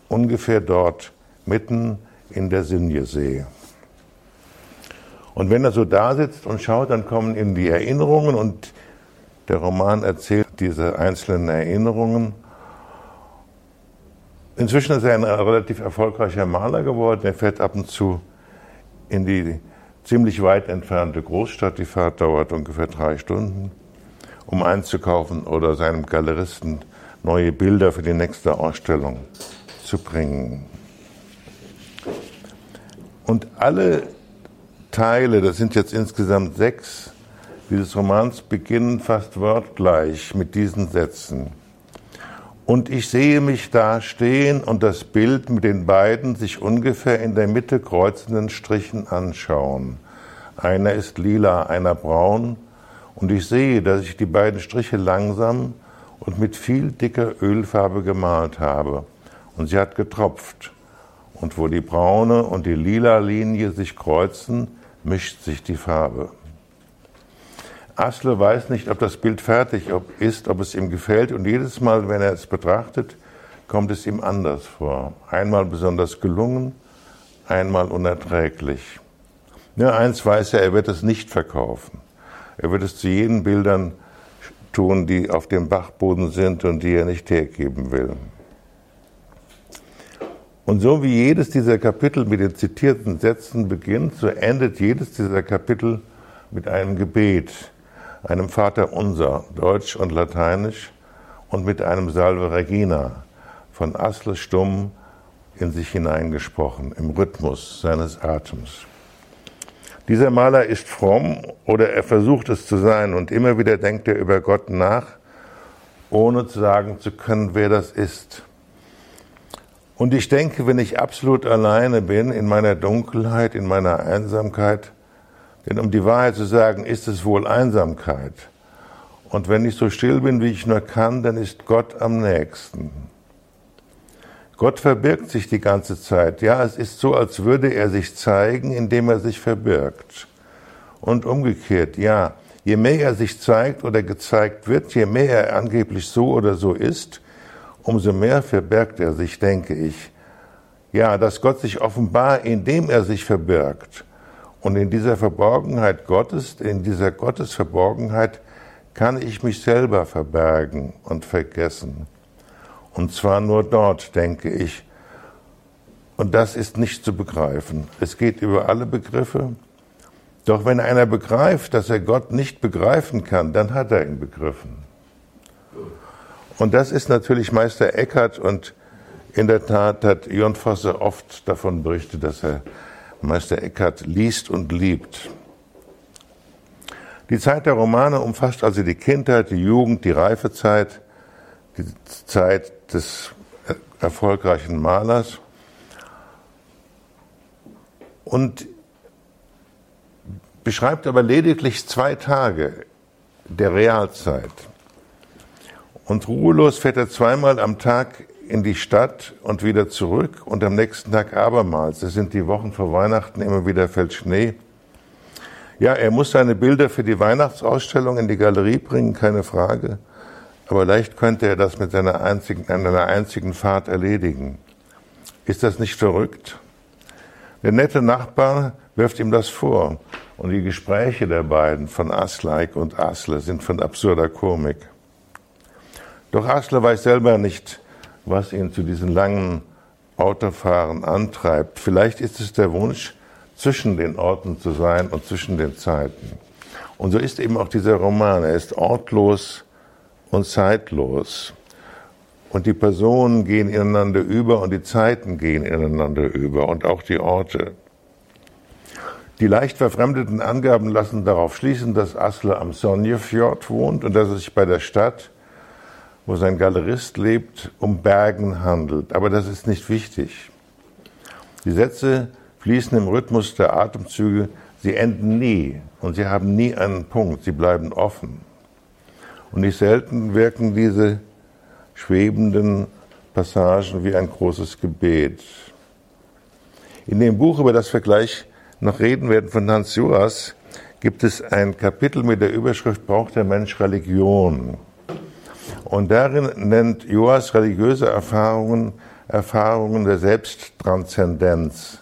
Speaker 5: ungefähr dort, mitten in der Sinjesee. Und wenn er so da sitzt und schaut, dann kommen ihm die Erinnerungen und der Roman erzählt diese einzelnen Erinnerungen. Inzwischen ist er ein relativ erfolgreicher Maler geworden. Er fährt ab und zu in die ziemlich weit entfernte Großstadt. Die Fahrt dauert ungefähr drei Stunden um einzukaufen oder seinem Galeristen neue Bilder für die nächste Ausstellung zu bringen. Und alle Teile, das sind jetzt insgesamt sechs, dieses Romans beginnen fast wortgleich mit diesen Sätzen. Und ich sehe mich da stehen und das Bild mit den beiden sich ungefähr in der Mitte kreuzenden Strichen anschauen. Einer ist lila, einer braun und ich sehe, dass ich die beiden Striche langsam und mit viel dicker Ölfarbe gemalt habe. Und sie hat getropft. Und wo die braune und die lila Linie sich kreuzen, mischt sich die Farbe. Asle weiß nicht, ob das Bild fertig ist, ob es ihm gefällt. Und jedes Mal, wenn er es betrachtet, kommt es ihm anders vor. Einmal besonders gelungen, einmal unerträglich. Nur eins weiß er, er wird es nicht verkaufen. Er wird es zu jenen Bildern tun, die auf dem Bachboden sind und die er nicht hergeben will. Und so wie jedes dieser Kapitel mit den zitierten Sätzen beginnt, so endet jedes dieser Kapitel mit einem Gebet, einem Vater unser, Deutsch und Lateinisch, und mit einem Salve Regina von Asle Stumm in sich hineingesprochen, im Rhythmus seines Atems. Dieser Maler ist fromm oder er versucht es zu sein und immer wieder denkt er über Gott nach, ohne sagen zu können, wer das ist. Und ich denke, wenn ich absolut alleine bin, in meiner Dunkelheit, in meiner Einsamkeit, denn um die Wahrheit zu sagen, ist es wohl Einsamkeit. Und wenn ich so still bin, wie ich nur kann, dann ist Gott am nächsten. Gott verbirgt sich die ganze Zeit. Ja, es ist so, als würde er sich zeigen, indem er sich verbirgt. Und umgekehrt, ja, je mehr er sich zeigt oder gezeigt wird, je mehr er angeblich so oder so ist, umso mehr verbirgt er sich, denke ich. Ja, dass Gott sich offenbar, indem er sich verbirgt. Und in dieser Verborgenheit Gottes, in dieser Gottesverborgenheit, kann ich mich selber verbergen und vergessen. Und zwar nur dort, denke ich. Und das ist nicht zu begreifen. Es geht über alle Begriffe. Doch wenn einer begreift, dass er Gott nicht begreifen kann, dann hat er ihn begriffen. Und das ist natürlich Meister Eckhart und in der Tat hat Jörn Fosse oft davon berichtet, dass er Meister Eckhart liest und liebt. Die Zeit der Romane umfasst also die Kindheit, die Jugend, die Reifezeit, die Zeit des erfolgreichen Malers und beschreibt aber lediglich zwei Tage der Realzeit. Und ruhelos fährt er zweimal am Tag in die Stadt und wieder zurück und am nächsten Tag abermals. Es sind die Wochen vor Weihnachten, immer wieder fällt Schnee. Ja, er muss seine Bilder für die Weihnachtsausstellung in die Galerie bringen, keine Frage aber leicht könnte er das mit seiner einzigen, einer einzigen Fahrt erledigen. Ist das nicht verrückt? Der nette Nachbar wirft ihm das vor und die Gespräche der beiden von Asleik und Asle sind von absurder Komik. Doch Asle weiß selber nicht, was ihn zu diesen langen Autofahren antreibt. Vielleicht ist es der Wunsch, zwischen den Orten zu sein und zwischen den Zeiten. Und so ist eben auch dieser Roman. Er ist ortlos, und zeitlos. Und die Personen gehen ineinander über und die Zeiten gehen ineinander über und auch die Orte. Die leicht verfremdeten Angaben lassen darauf schließen, dass Asle am Sonjefjord wohnt und dass es sich bei der Stadt, wo sein Galerist lebt, um Bergen handelt. Aber das ist nicht wichtig. Die Sätze fließen im Rhythmus der Atemzüge, sie enden nie und sie haben nie einen Punkt, sie bleiben offen. Und nicht selten wirken diese schwebenden Passagen wie ein großes Gebet. In dem Buch, über das wir gleich noch reden werden, von Hans Joas, gibt es ein Kapitel mit der Überschrift Braucht der Mensch Religion? Und darin nennt Joas religiöse Erfahrungen Erfahrungen der Selbsttranszendenz.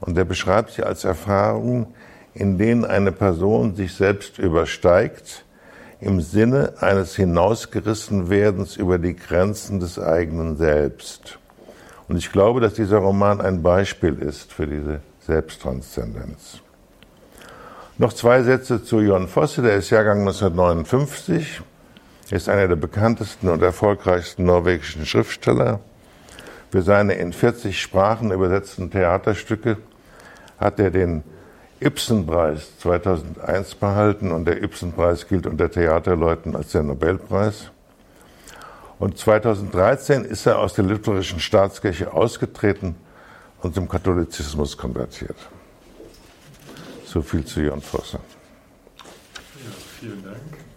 Speaker 5: Und er beschreibt sie als Erfahrungen, in denen eine Person sich selbst übersteigt im Sinne eines Hinausgerissenwerdens über die Grenzen des eigenen Selbst. Und ich glaube, dass dieser Roman ein Beispiel ist für diese Selbsttranszendenz. Noch zwei Sätze zu Jon Fosse, der ist Jahrgang 1959. Er ist einer der bekanntesten und erfolgreichsten norwegischen Schriftsteller. Für seine in 40 Sprachen übersetzten Theaterstücke hat er den Ibsen-Preis 2001 behalten und der Ibsen-Preis gilt unter Theaterleuten als der Nobelpreis. Und 2013 ist er aus der lutherischen Staatskirche ausgetreten und zum Katholizismus konvertiert. So viel zu Jon Vosser.
Speaker 3: Ja, vielen Dank.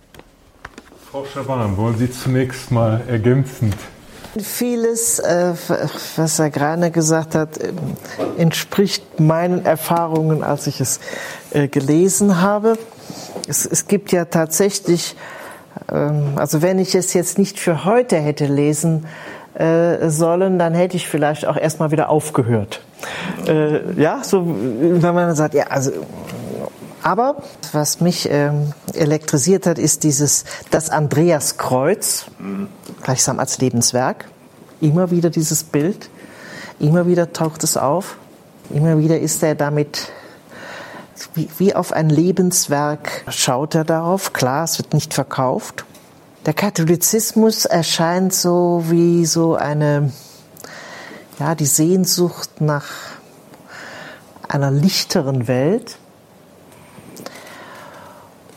Speaker 3: Frau Schaban, wollen Sie zunächst mal ergänzend
Speaker 4: Vieles, äh, was Herr Greiner gesagt hat, äh, entspricht meinen Erfahrungen, als ich es äh, gelesen habe. Es, es gibt ja tatsächlich, ähm, also wenn ich es jetzt nicht für heute hätte lesen sollen, dann hätte ich vielleicht auch erstmal wieder aufgehört. Ja, so, wenn man sagt, ja, also aber was mich ähm, elektrisiert hat, ist dieses das Andreaskreuz, gleichsam als Lebenswerk. Immer wieder dieses Bild, immer wieder taucht es auf, immer wieder ist er damit wie, wie auf ein Lebenswerk schaut er darauf. Klar, es wird nicht verkauft. Der Katholizismus erscheint so wie so eine ja, die Sehnsucht nach einer lichteren Welt.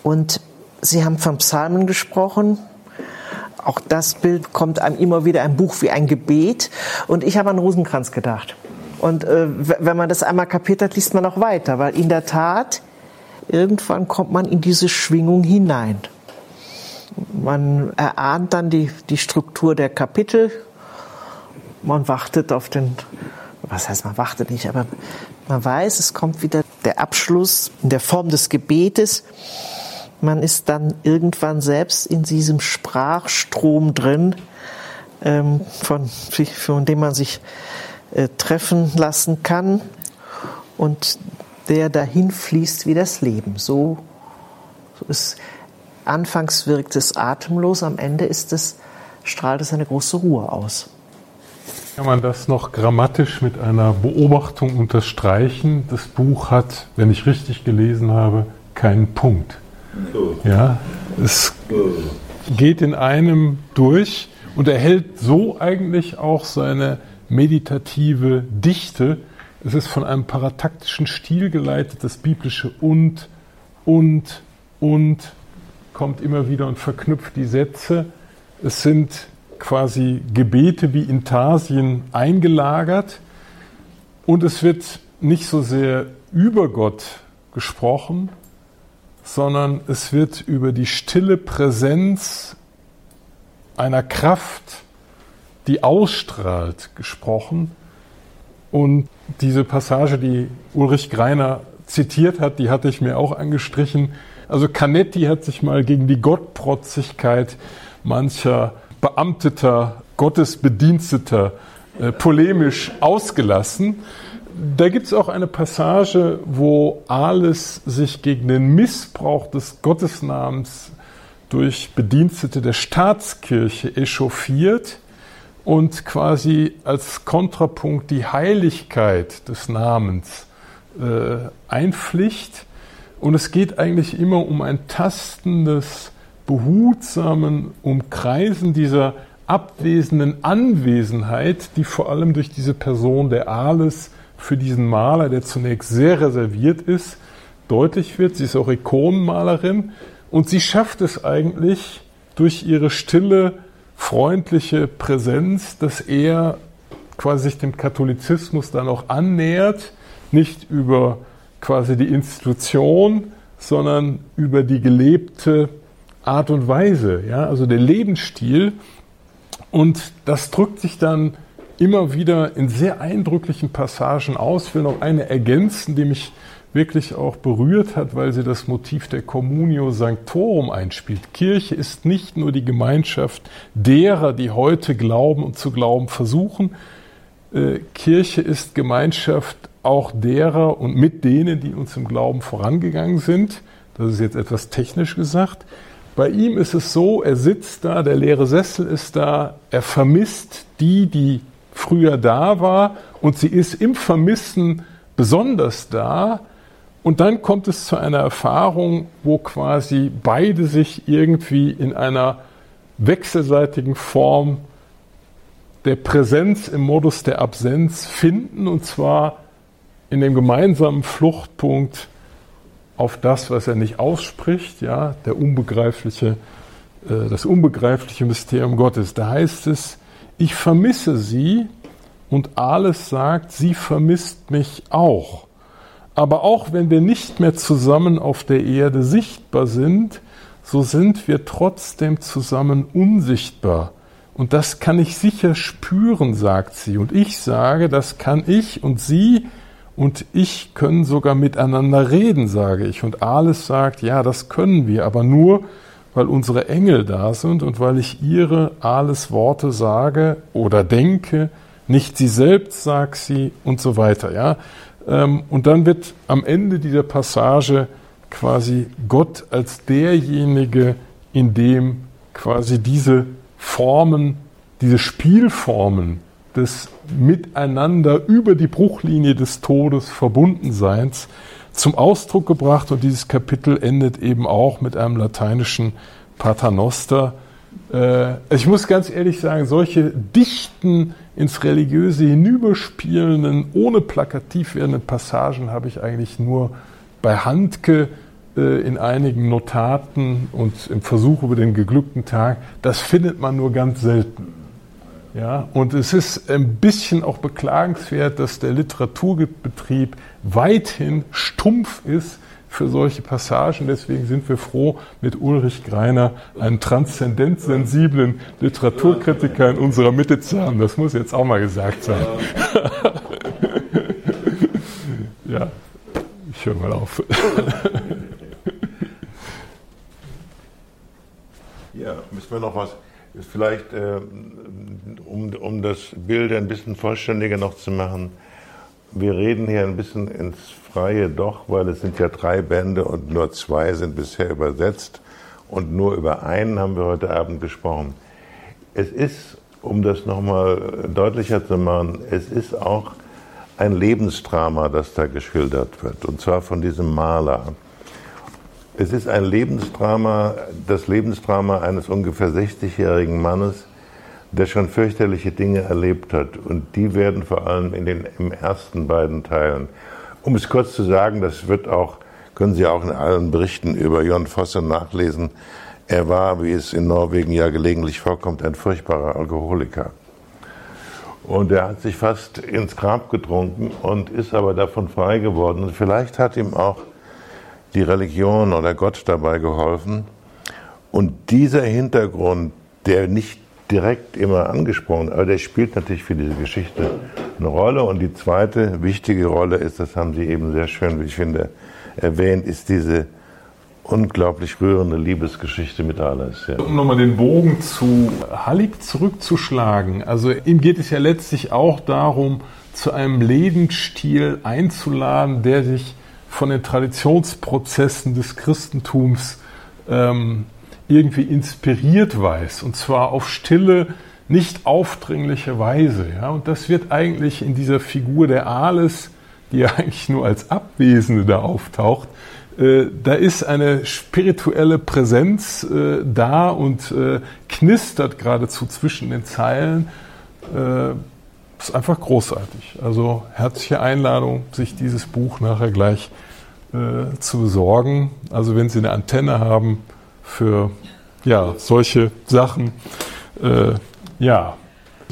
Speaker 4: Und Sie haben von Psalmen gesprochen. Auch das Bild kommt einem immer wieder ein Buch wie ein Gebet. Und ich habe an Rosenkranz gedacht. Und äh, wenn man das einmal kapiert hat, liest man auch weiter, weil in der Tat, irgendwann kommt man in diese Schwingung hinein. Man erahnt dann die, die Struktur der Kapitel. Man wartet auf den, was heißt man wartet nicht, aber man weiß, es kommt wieder der Abschluss in der Form des Gebetes. Man ist dann irgendwann selbst in diesem Sprachstrom drin, ähm, von, von dem man sich äh, treffen lassen kann und der dahin fließt wie das Leben. So, so ist anfangs wirkt es atemlos, am Ende ist es, strahlt es eine große Ruhe aus.
Speaker 3: Kann man das noch grammatisch mit einer Beobachtung unterstreichen? Das Buch hat, wenn ich richtig gelesen habe, keinen Punkt. Ja, es geht in einem durch und erhält so eigentlich auch seine meditative Dichte. Es ist von einem parataktischen Stil geleitet, das biblische und, und, und kommt immer wieder und verknüpft die Sätze. Es sind quasi Gebete wie Intarsien eingelagert und es wird nicht so sehr über Gott gesprochen, sondern es wird über die stille Präsenz einer Kraft, die ausstrahlt, gesprochen. Und diese Passage, die Ulrich Greiner zitiert hat, die hatte ich mir auch angestrichen. Also Canetti hat sich mal gegen die Gottprotzigkeit mancher beamteter, Gottesbediensteter äh, polemisch ausgelassen. Da gibt es auch eine Passage, wo alles sich gegen den Missbrauch des Gottesnamens durch Bedienstete der Staatskirche echauffiert und quasi als Kontrapunkt die Heiligkeit des Namens äh, einpflicht. Und es geht eigentlich immer um ein tastendes, behutsamen Umkreisen dieser abwesenden Anwesenheit, die vor allem durch diese Person der Ales für diesen Maler, der zunächst sehr reserviert ist, deutlich wird. Sie ist auch Ikonenmalerin und sie schafft es eigentlich durch ihre stille, freundliche Präsenz, dass er quasi sich dem Katholizismus dann auch annähert, nicht über quasi die Institution, sondern über die gelebte Art und Weise, ja, also der Lebensstil. Und das drückt sich dann immer wieder in sehr eindrücklichen Passagen aus. Ich will noch eine ergänzen, die mich wirklich auch berührt hat, weil sie das Motiv der Communio Sanctorum einspielt. Kirche ist nicht nur die Gemeinschaft derer, die heute glauben und zu glauben versuchen. Äh, Kirche ist Gemeinschaft auch derer und mit denen, die uns im Glauben vorangegangen sind. Das ist jetzt etwas technisch gesagt. Bei ihm ist es so, er sitzt da, der leere Sessel ist da, er vermisst die, die früher da war und sie ist im Vermissen besonders da. Und dann kommt es zu einer Erfahrung, wo quasi beide sich irgendwie in einer wechselseitigen Form der Präsenz im Modus der Absenz finden, und zwar in dem gemeinsamen Fluchtpunkt auf das, was er nicht ausspricht, ja, der unbegreifliche, äh, das unbegreifliche Mysterium Gottes. Da heißt es, ich vermisse sie und alles sagt, sie vermisst mich auch. Aber auch wenn wir nicht mehr zusammen auf der Erde sichtbar sind, so sind wir trotzdem zusammen unsichtbar. Und das kann ich sicher spüren, sagt sie. Und ich sage, das kann ich und sie und ich können sogar miteinander reden, sage ich. Und alles sagt, ja, das können wir, aber nur, weil unsere Engel da sind und weil ich ihre alles Worte sage oder denke, nicht sie selbst sagt sie und so weiter. Ja? Ähm, und dann wird am Ende dieser Passage quasi Gott als derjenige, in dem quasi diese Formen, diese Spielformen des Miteinander über die Bruchlinie des Todes Verbundenseins zum Ausdruck gebracht und dieses Kapitel endet eben auch mit einem lateinischen Paternoster, Äh, ich muss ganz ehrlich sagen, solche dichten, ins Religiöse hinüberspielenden, ohne plakativ werdenden Passagen habe ich eigentlich nur bei Handke äh, in einigen Notaten und im Versuch über den geglückten Tag. Das findet man nur ganz selten. Ja, und es ist ein bisschen auch beklagenswert, dass der Literaturbetrieb weithin stumpf ist für solche Passagen. Deswegen sind wir froh, mit Ulrich Greiner einen transzendent sensiblen Literaturkritiker in unserer Mitte zu haben. Das muss jetzt auch mal gesagt sein. [laughs] ja, ich höre mal auf.
Speaker 5: ja, müssen wir noch was, vielleicht, äh, um, um das Bild ein bisschen vollständiger noch zu machen, wir reden hier ein bisschen ins Freie doch, weil es sind ja drei Bände und nur zwei sind bisher übersetzt und nur über einen haben wir heute Abend gesprochen. Es ist, um das nochmal deutlicher zu machen, es ist auch ein Lebensdrama, das da geschildert wird, und zwar von diesem Maler. Es ist ein Lebensdrama, das Lebensdrama eines ungefähr 60-jährigen Mannes, der schon fürchterliche Dinge erlebt hat. Und die werden vor allem in den im ersten beiden Teilen. Um es kurz zu sagen, das wird auch, können Sie auch in allen Berichten über Jon Fosse nachlesen. Er war, wie es in Norwegen ja gelegentlich vorkommt, ein furchtbarer Alkoholiker. Und er hat sich fast ins Grab getrunken und ist aber davon frei geworden. Und vielleicht hat ihm auch die Religion oder Gott dabei geholfen. Und dieser Hintergrund, der nicht direkt immer angesprochen, aber der spielt natürlich für diese Geschichte eine Rolle. Und die zweite wichtige Rolle ist, das haben Sie eben sehr schön, wie ich finde, erwähnt, ist diese unglaublich rührende Liebesgeschichte mit Alice.
Speaker 3: Ja. Um nochmal den Bogen zu Hallig zurückzuschlagen. Also ihm geht es ja letztlich auch darum, zu einem Lebensstil einzuladen, der sich von den Traditionsprozessen des Christentums ähm, irgendwie inspiriert weiß, und zwar auf stille, nicht aufdringliche Weise. Ja? Und das wird eigentlich in dieser Figur der Aales, die ja [laughs] eigentlich nur als Abwesende da auftaucht, äh, da ist eine spirituelle Präsenz äh, da und äh, knistert geradezu zwischen den Zeilen. Äh, ist einfach großartig. Also herzliche Einladung, sich dieses Buch nachher gleich äh, zu besorgen. Also wenn Sie eine Antenne haben, für ja, solche Sachen. Äh, ja.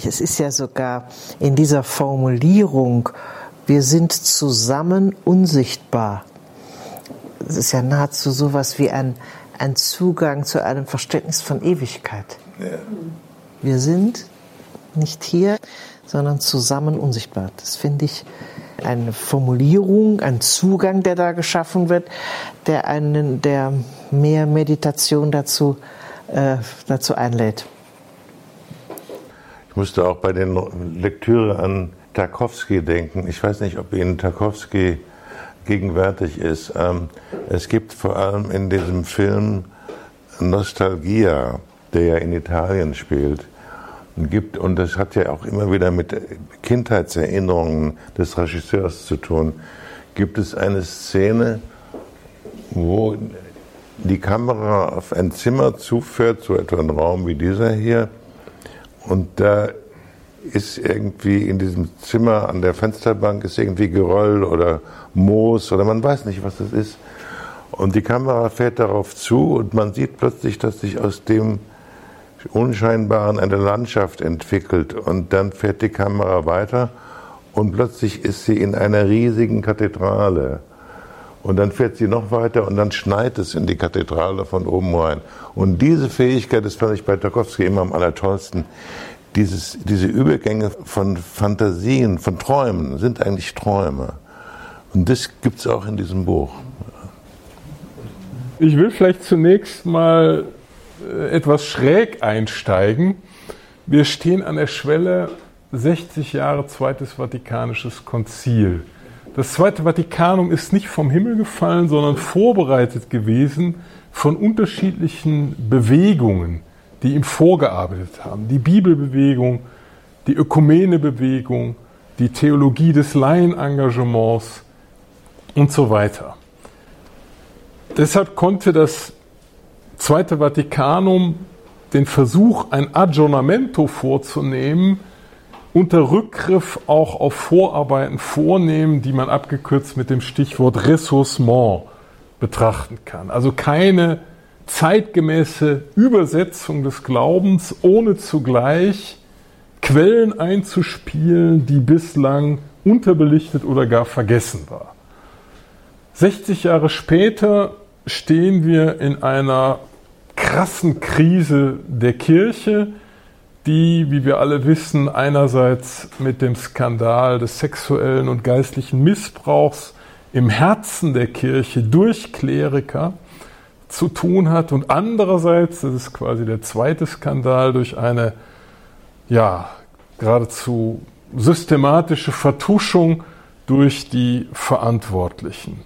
Speaker 4: Es ist ja sogar in dieser Formulierung, wir sind zusammen unsichtbar. Es ist ja nahezu sowas wie ein, ein Zugang zu einem Verständnis von Ewigkeit. Ja. Wir sind nicht hier, sondern zusammen unsichtbar. Das finde ich eine Formulierung, ein Zugang, der da geschaffen wird, der einen, der mehr Meditation dazu, äh, dazu einlädt.
Speaker 5: Ich musste auch bei der Lektüre an Tarkovsky denken. Ich weiß nicht, ob Ihnen Tarkovsky gegenwärtig ist. Ähm, es gibt vor allem in diesem Film Nostalgia, der ja in Italien spielt, gibt, und das hat ja auch immer wieder mit Kindheitserinnerungen des Regisseurs zu tun, gibt es eine Szene, wo die Kamera auf ein Zimmer zufährt, so etwa ein Raum wie dieser hier, und da ist irgendwie in diesem Zimmer an der Fensterbank ist irgendwie Geröll oder Moos oder man weiß nicht, was das ist. Und die Kamera fährt darauf zu und man sieht plötzlich, dass sich aus dem Unscheinbaren eine Landschaft entwickelt und dann fährt die Kamera weiter und plötzlich ist sie in einer riesigen Kathedrale. Und dann fährt sie noch weiter und dann schneit es in die Kathedrale von oben rein. Und diese Fähigkeit, das fand ich bei Tarkovsky immer am allertollsten, dieses, diese Übergänge von Fantasien, von Träumen, sind eigentlich Träume. Und das gibt es auch in diesem Buch.
Speaker 3: Ich will vielleicht zunächst mal etwas schräg einsteigen. Wir stehen an der Schwelle 60 Jahre Zweites Vatikanisches Konzil. Das Zweite Vatikanum ist nicht vom Himmel gefallen, sondern vorbereitet gewesen von unterschiedlichen Bewegungen, die ihm vorgearbeitet haben. Die Bibelbewegung, die Ökumenebewegung, die Theologie des Laienengagements und so weiter. Deshalb konnte das Zweite Vatikanum den Versuch, ein Aggiornamento vorzunehmen, unter Rückgriff auch auf Vorarbeiten vornehmen, die man abgekürzt mit dem Stichwort Ressourcement betrachten kann. Also keine zeitgemäße Übersetzung des Glaubens, ohne zugleich Quellen einzuspielen, die bislang unterbelichtet oder gar vergessen war. 60 Jahre später stehen wir in einer krassen Krise der Kirche, die, wie wir alle wissen, einerseits mit dem Skandal des sexuellen und geistlichen Missbrauchs im Herzen der Kirche durch Kleriker zu tun hat und andererseits, das ist quasi der zweite Skandal, durch eine ja, geradezu systematische Vertuschung durch die Verantwortlichen.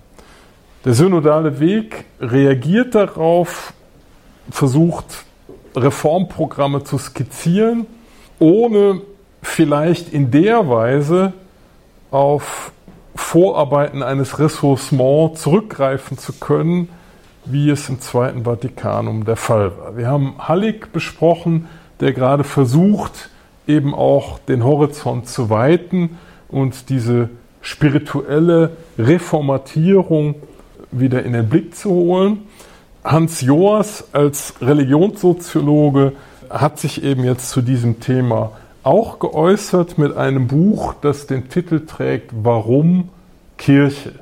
Speaker 3: Der synodale Weg reagiert darauf, versucht Reformprogramme zu skizzieren, ohne vielleicht in der Weise auf Vorarbeiten eines Ressourcements zurückgreifen zu können, wie es im Zweiten Vatikanum der Fall war. Wir haben Hallig besprochen, der gerade versucht, eben auch den Horizont zu weiten und diese spirituelle Reformatierung wieder in den Blick zu holen. Hans Joas als Religionssoziologe hat sich eben jetzt zu diesem Thema auch geäußert mit einem Buch, das den Titel trägt Warum Kirche?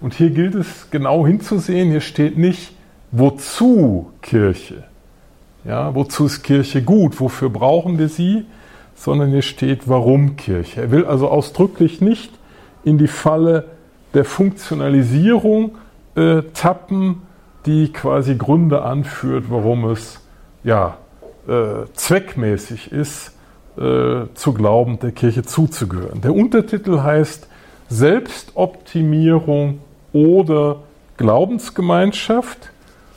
Speaker 3: Und hier gilt es genau hinzusehen, hier steht nicht, wozu Kirche? Ja, wozu ist Kirche gut? Wofür brauchen wir sie? Sondern hier steht, warum Kirche? Er will also ausdrücklich nicht in die Falle der Funktionalisierung äh, tappen, die quasi Gründe anführt, warum es ja, äh, zweckmäßig ist, äh, zu glauben, der Kirche zuzugehören. Der Untertitel heißt Selbstoptimierung oder Glaubensgemeinschaft.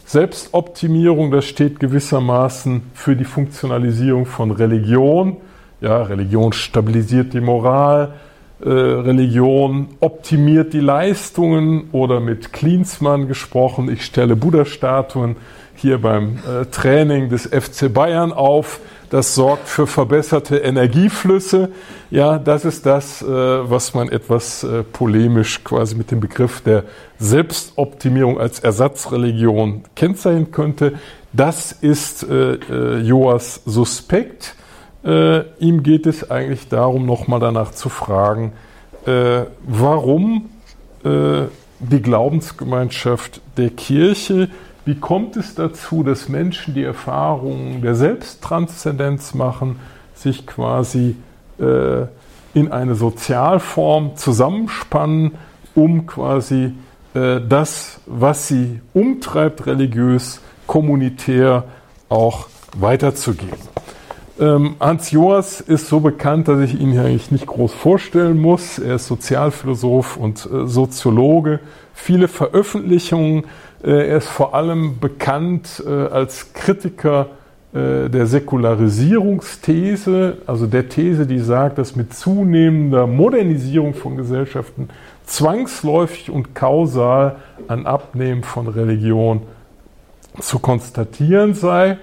Speaker 3: Selbstoptimierung, das steht gewissermaßen für die Funktionalisierung von Religion. Ja, Religion stabilisiert die Moral, Religion optimiert die Leistungen oder mit Klinsmann gesprochen, ich stelle Buddha-Statuen hier beim äh, Training des FC Bayern auf. Das sorgt für verbesserte Energieflüsse. Ja, das ist das, äh, was man etwas äh, polemisch quasi mit dem Begriff der Selbstoptimierung als Ersatzreligion kennzeichnen könnte. Das ist äh, äh Joas Suspekt. Äh, ihm geht es eigentlich darum, nochmal danach zu fragen, äh, warum äh, die Glaubensgemeinschaft der Kirche, wie kommt es dazu, dass Menschen die Erfahrungen der Selbsttranszendenz machen, sich quasi äh, in eine Sozialform zusammenspannen, um quasi äh, das, was sie umtreibt, religiös, kommunitär auch weiterzugeben. Ähm, Hans Joas ist so bekannt, dass ich ihn hier eigentlich nicht groß vorstellen muss. Er ist Sozialphilosoph und äh, Soziologe. Viele Veröffentlichungen. Äh, er ist vor allem bekannt äh, als Kritiker äh, der Säkularisierungsthese, also der These, die sagt, dass mit zunehmender Modernisierung von Gesellschaften zwangsläufig und kausal ein Abnehmen von Religion zu konstatieren sei.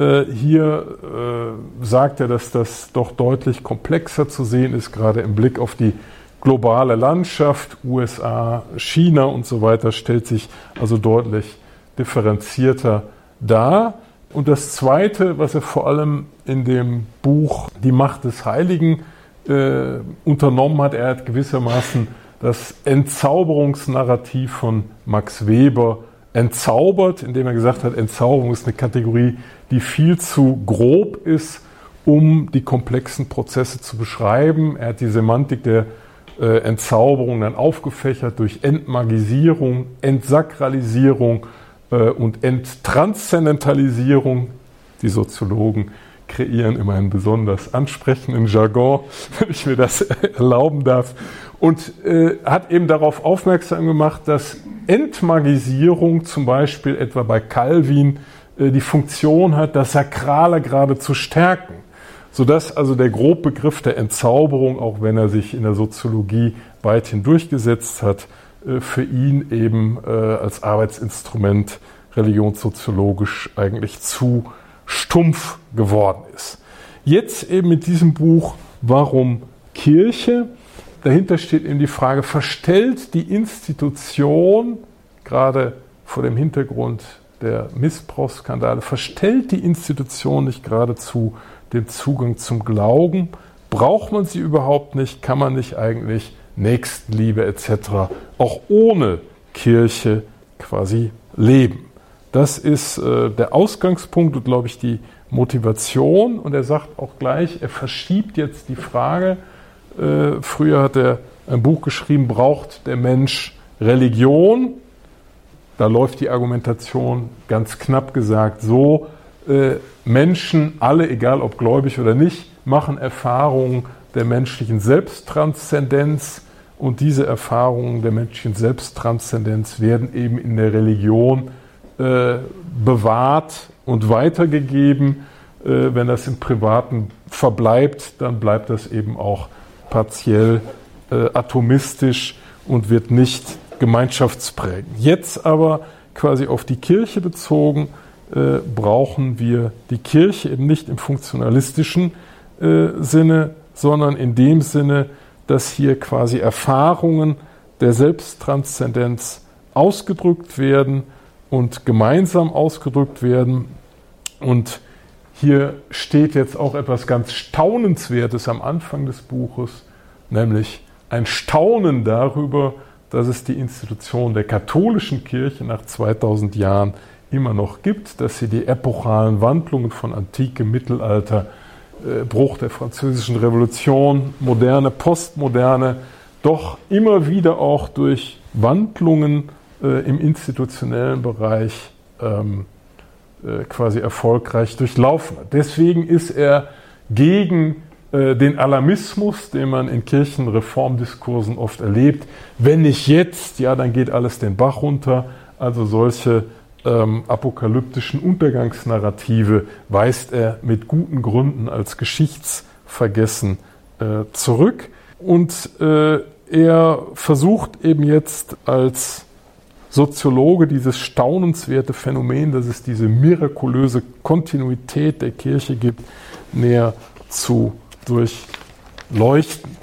Speaker 3: Äh, hier äh, sagt er, dass das doch deutlich komplexer zu sehen ist, gerade im Blick auf die globale Landschaft, USA, China und so weiter, stellt sich also deutlich differenzierter dar. Und das Zweite, was er vor allem in dem Buch Die Macht des Heiligen äh, unternommen hat, er hat gewissermaßen das Entzauberungsnarrativ von Max Weber entzaubert, indem er gesagt hat, Entzauberung ist eine Kategorie, die viel zu grob ist, um die komplexen Prozesse zu beschreiben. Er hat die Semantik der äh, Entzauberung dann aufgefächert durch Entmagisierung, Entsakralisierung äh, und Enttranszendentalisierung. Die Soziologen kreieren immer einen besonders ansprechenden Jargon, [laughs] wenn ich mir das [laughs] erlauben darf. Und äh, hat eben darauf aufmerksam gemacht, dass Entmagisierung zum Beispiel etwa bei Calvin äh, die Funktion hat, das Sakrale gerade zu stärken. Sodass also der Grobbegriff der Entzauberung, auch wenn er sich in der Soziologie weithin durchgesetzt hat, äh, für ihn eben äh, als Arbeitsinstrument religionssoziologisch eigentlich zu stumpf geworden ist. Jetzt eben mit diesem Buch Warum Kirche? Dahinter steht eben die Frage, verstellt die Institution, gerade vor dem Hintergrund der Missbrauchsskandale, verstellt die Institution nicht geradezu den Zugang zum Glauben? Braucht man sie überhaupt nicht? Kann man nicht eigentlich Nächstenliebe etc. auch ohne Kirche quasi leben? Das ist äh, der Ausgangspunkt und, glaube ich, die Motivation. Und er sagt auch gleich, er verschiebt jetzt die Frage. Äh, früher hat er ein Buch geschrieben, braucht der Mensch Religion? Da läuft die Argumentation ganz knapp gesagt so, äh, Menschen, alle, egal ob gläubig oder nicht, machen Erfahrungen der menschlichen Selbsttranszendenz und diese Erfahrungen der menschlichen Selbsttranszendenz werden eben in der Religion äh, bewahrt und weitergegeben. Äh, wenn das im Privaten verbleibt, dann bleibt das eben auch partiell äh, atomistisch und wird nicht gemeinschaftsprägend. Jetzt aber quasi auf die Kirche bezogen, äh, brauchen wir die Kirche eben nicht im funktionalistischen äh, Sinne, sondern in dem Sinne, dass hier quasi Erfahrungen der Selbsttranszendenz ausgedrückt werden und gemeinsam ausgedrückt werden. Und hier steht jetzt auch etwas ganz Staunenswertes am Anfang des Buches, nämlich ein Staunen darüber, dass es die Institution der katholischen Kirche nach 2000 Jahren immer noch gibt, dass sie die epochalen Wandlungen von Antike, Mittelalter, äh, Bruch der französischen Revolution, moderne, postmoderne, doch immer wieder auch durch Wandlungen äh, im institutionellen Bereich ähm, äh, quasi erfolgreich durchlaufen hat. Deswegen ist er gegen äh, den Alarmismus, den man in Kirchenreformdiskursen oft erlebt. Wenn nicht jetzt, ja, dann geht alles den Bach runter. Also solche ähm, apokalyptischen Untergangsnarrative weist er mit guten Gründen als geschichtsvergessen äh, zurück. Und äh, er versucht eben jetzt als Soziologe dieses staunenswerte Phänomen, dass es diese mirakulöse Kontinuität der Kirche gibt, näher zu durchleuchten.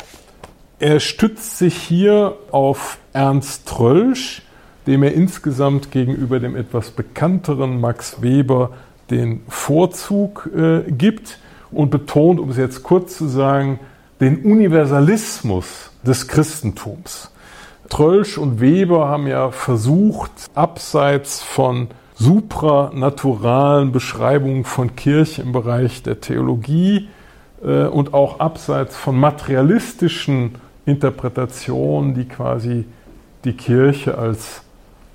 Speaker 3: Er stützt sich hier auf Ernst Trölsch, dem er insgesamt gegenüber dem etwas bekannteren Max Weber den Vorzug äh, gibt und betont, um es jetzt kurz zu sagen, den Universalismus des Christentums. Trölsch und Weber haben ja versucht, abseits von supranaturalen Beschreibungen von Kirche im Bereich der Theologie äh, und auch abseits von materialistischen Interpretationen, die quasi die Kirche als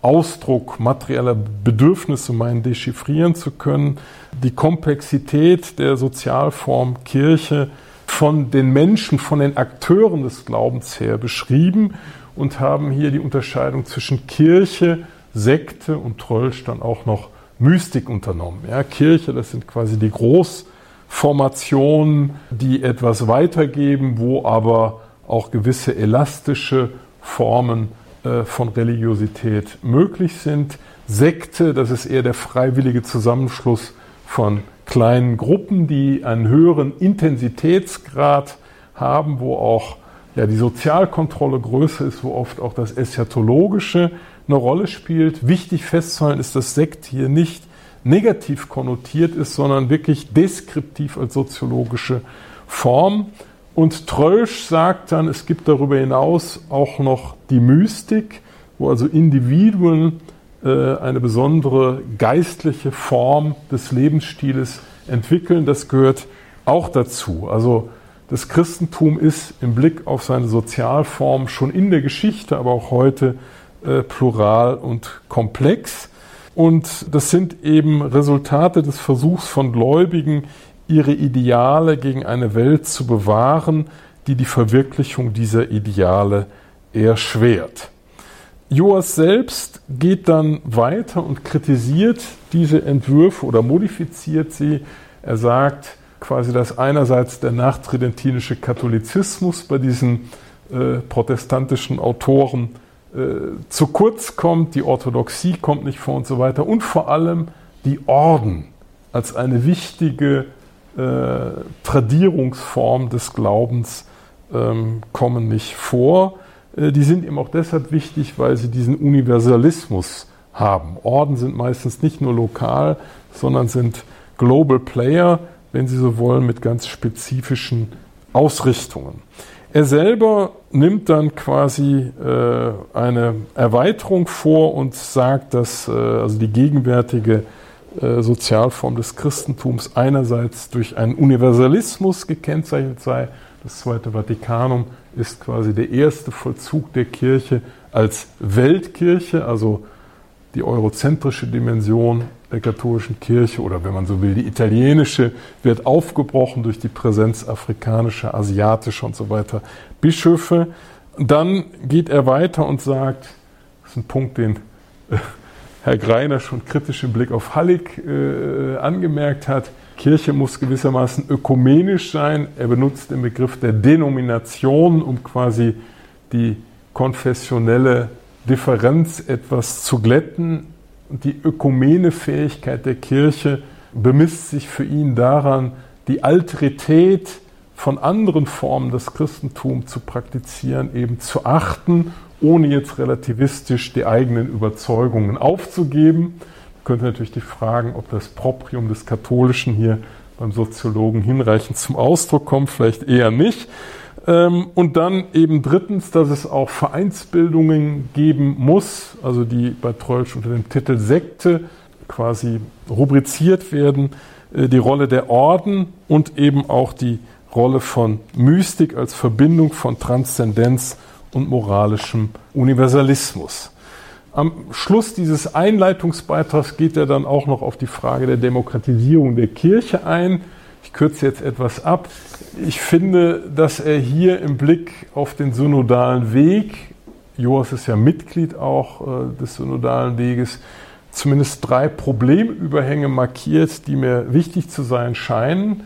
Speaker 3: Ausdruck materieller Bedürfnisse meinen, dechiffrieren zu können, die Komplexität der Sozialform Kirche von den Menschen, von den Akteuren des Glaubens her beschrieben und haben hier die Unterscheidung zwischen Kirche, Sekte und Trölsch dann auch noch Mystik unternommen. Ja, Kirche, das sind quasi die Großformationen, die etwas weitergeben, wo aber auch gewisse elastische Formen äh, von Religiosität möglich sind. Sekte, das ist eher der freiwillige Zusammenschluss von kleinen Gruppen, die einen höheren Intensitätsgrad haben, wo auch ja, die Sozialkontrolle größer ist, wo oft auch das Eschatologische eine Rolle spielt. Wichtig festzuhalten ist, dass Sekt hier nicht negativ konnotiert ist, sondern wirklich deskriptiv als soziologische Form. Und Trölsch sagt dann, es gibt darüber hinaus auch noch die Mystik, wo also Individuen äh, eine besondere geistliche Form des Lebensstiles entwickeln. Das gehört auch dazu. Also das Christentum ist im Blick auf seine Sozialform schon in der Geschichte, aber auch heute äh, plural und komplex. Und das sind eben Resultate des Versuchs von Gläubigen, ihre Ideale gegen eine Welt zu bewahren, die die Verwirklichung dieser Ideale erschwert. Joas selbst geht dann weiter und kritisiert diese Entwürfe oder modifiziert sie. Er sagt, quasi, dass einerseits der nachtridentinische Katholizismus bei diesen äh, protestantischen Autoren äh, zu kurz kommt, die Orthodoxie kommt nicht vor und so weiter und vor allem die Orden als eine wichtige äh, Tradierungsform des Glaubens ähm, kommen nicht vor. Äh, die sind eben auch deshalb wichtig, weil sie diesen Universalismus haben. Orden sind meistens nicht nur lokal, sondern sind Global Player, wenn Sie so wollen, mit ganz spezifischen Ausrichtungen. Er selber nimmt dann quasi äh, eine Erweiterung vor und sagt, dass äh, also die gegenwärtige äh, Sozialform des Christentums einerseits durch einen Universalismus gekennzeichnet sei. Das Zweite Vatikanum ist quasi der erste Vollzug der Kirche als Weltkirche, also die eurozentrische Dimension der katholischen Kirche oder wenn man so will, die italienische wird aufgebrochen durch die Präsenz afrikanischer, asiatischer und so weiter Bischöfe. Dann geht er weiter und sagt, das ist ein Punkt, den äh, Herr Greiner schon kritisch im Blick auf Hallig äh, angemerkt hat, Kirche muss gewissermaßen ökumenisch sein. Er benutzt den Begriff der Denomination, um quasi die konfessionelle Differenz etwas zu glätten. Die Ökumenefähigkeit der Kirche bemisst sich für ihn daran, die Alterität von anderen Formen des Christentums zu praktizieren, eben zu achten, ohne jetzt relativistisch die eigenen Überzeugungen aufzugeben. Man könnte natürlich die fragen, ob das Proprium des Katholischen hier beim Soziologen hinreichend zum Ausdruck kommt, vielleicht eher nicht. Ähm, und dann eben drittens, dass es auch Vereinsbildungen geben muss, also die bei Trollsch unter dem Titel Sekte quasi rubriziert werden, äh, die Rolle der Orden und eben auch die Rolle von Mystik als Verbindung von Transzendenz und moralischem Universalismus. Am Schluss dieses Einleitungsbeitrags geht er dann auch noch auf die Frage der Demokratisierung der Kirche ein. Ich kürze jetzt etwas ab. Ich finde, dass er hier im Blick auf den synodalen Weg, Joas ist ja Mitglied auch äh, des synodalen Weges, zumindest drei Problemüberhänge markiert, die mir wichtig zu sein scheinen.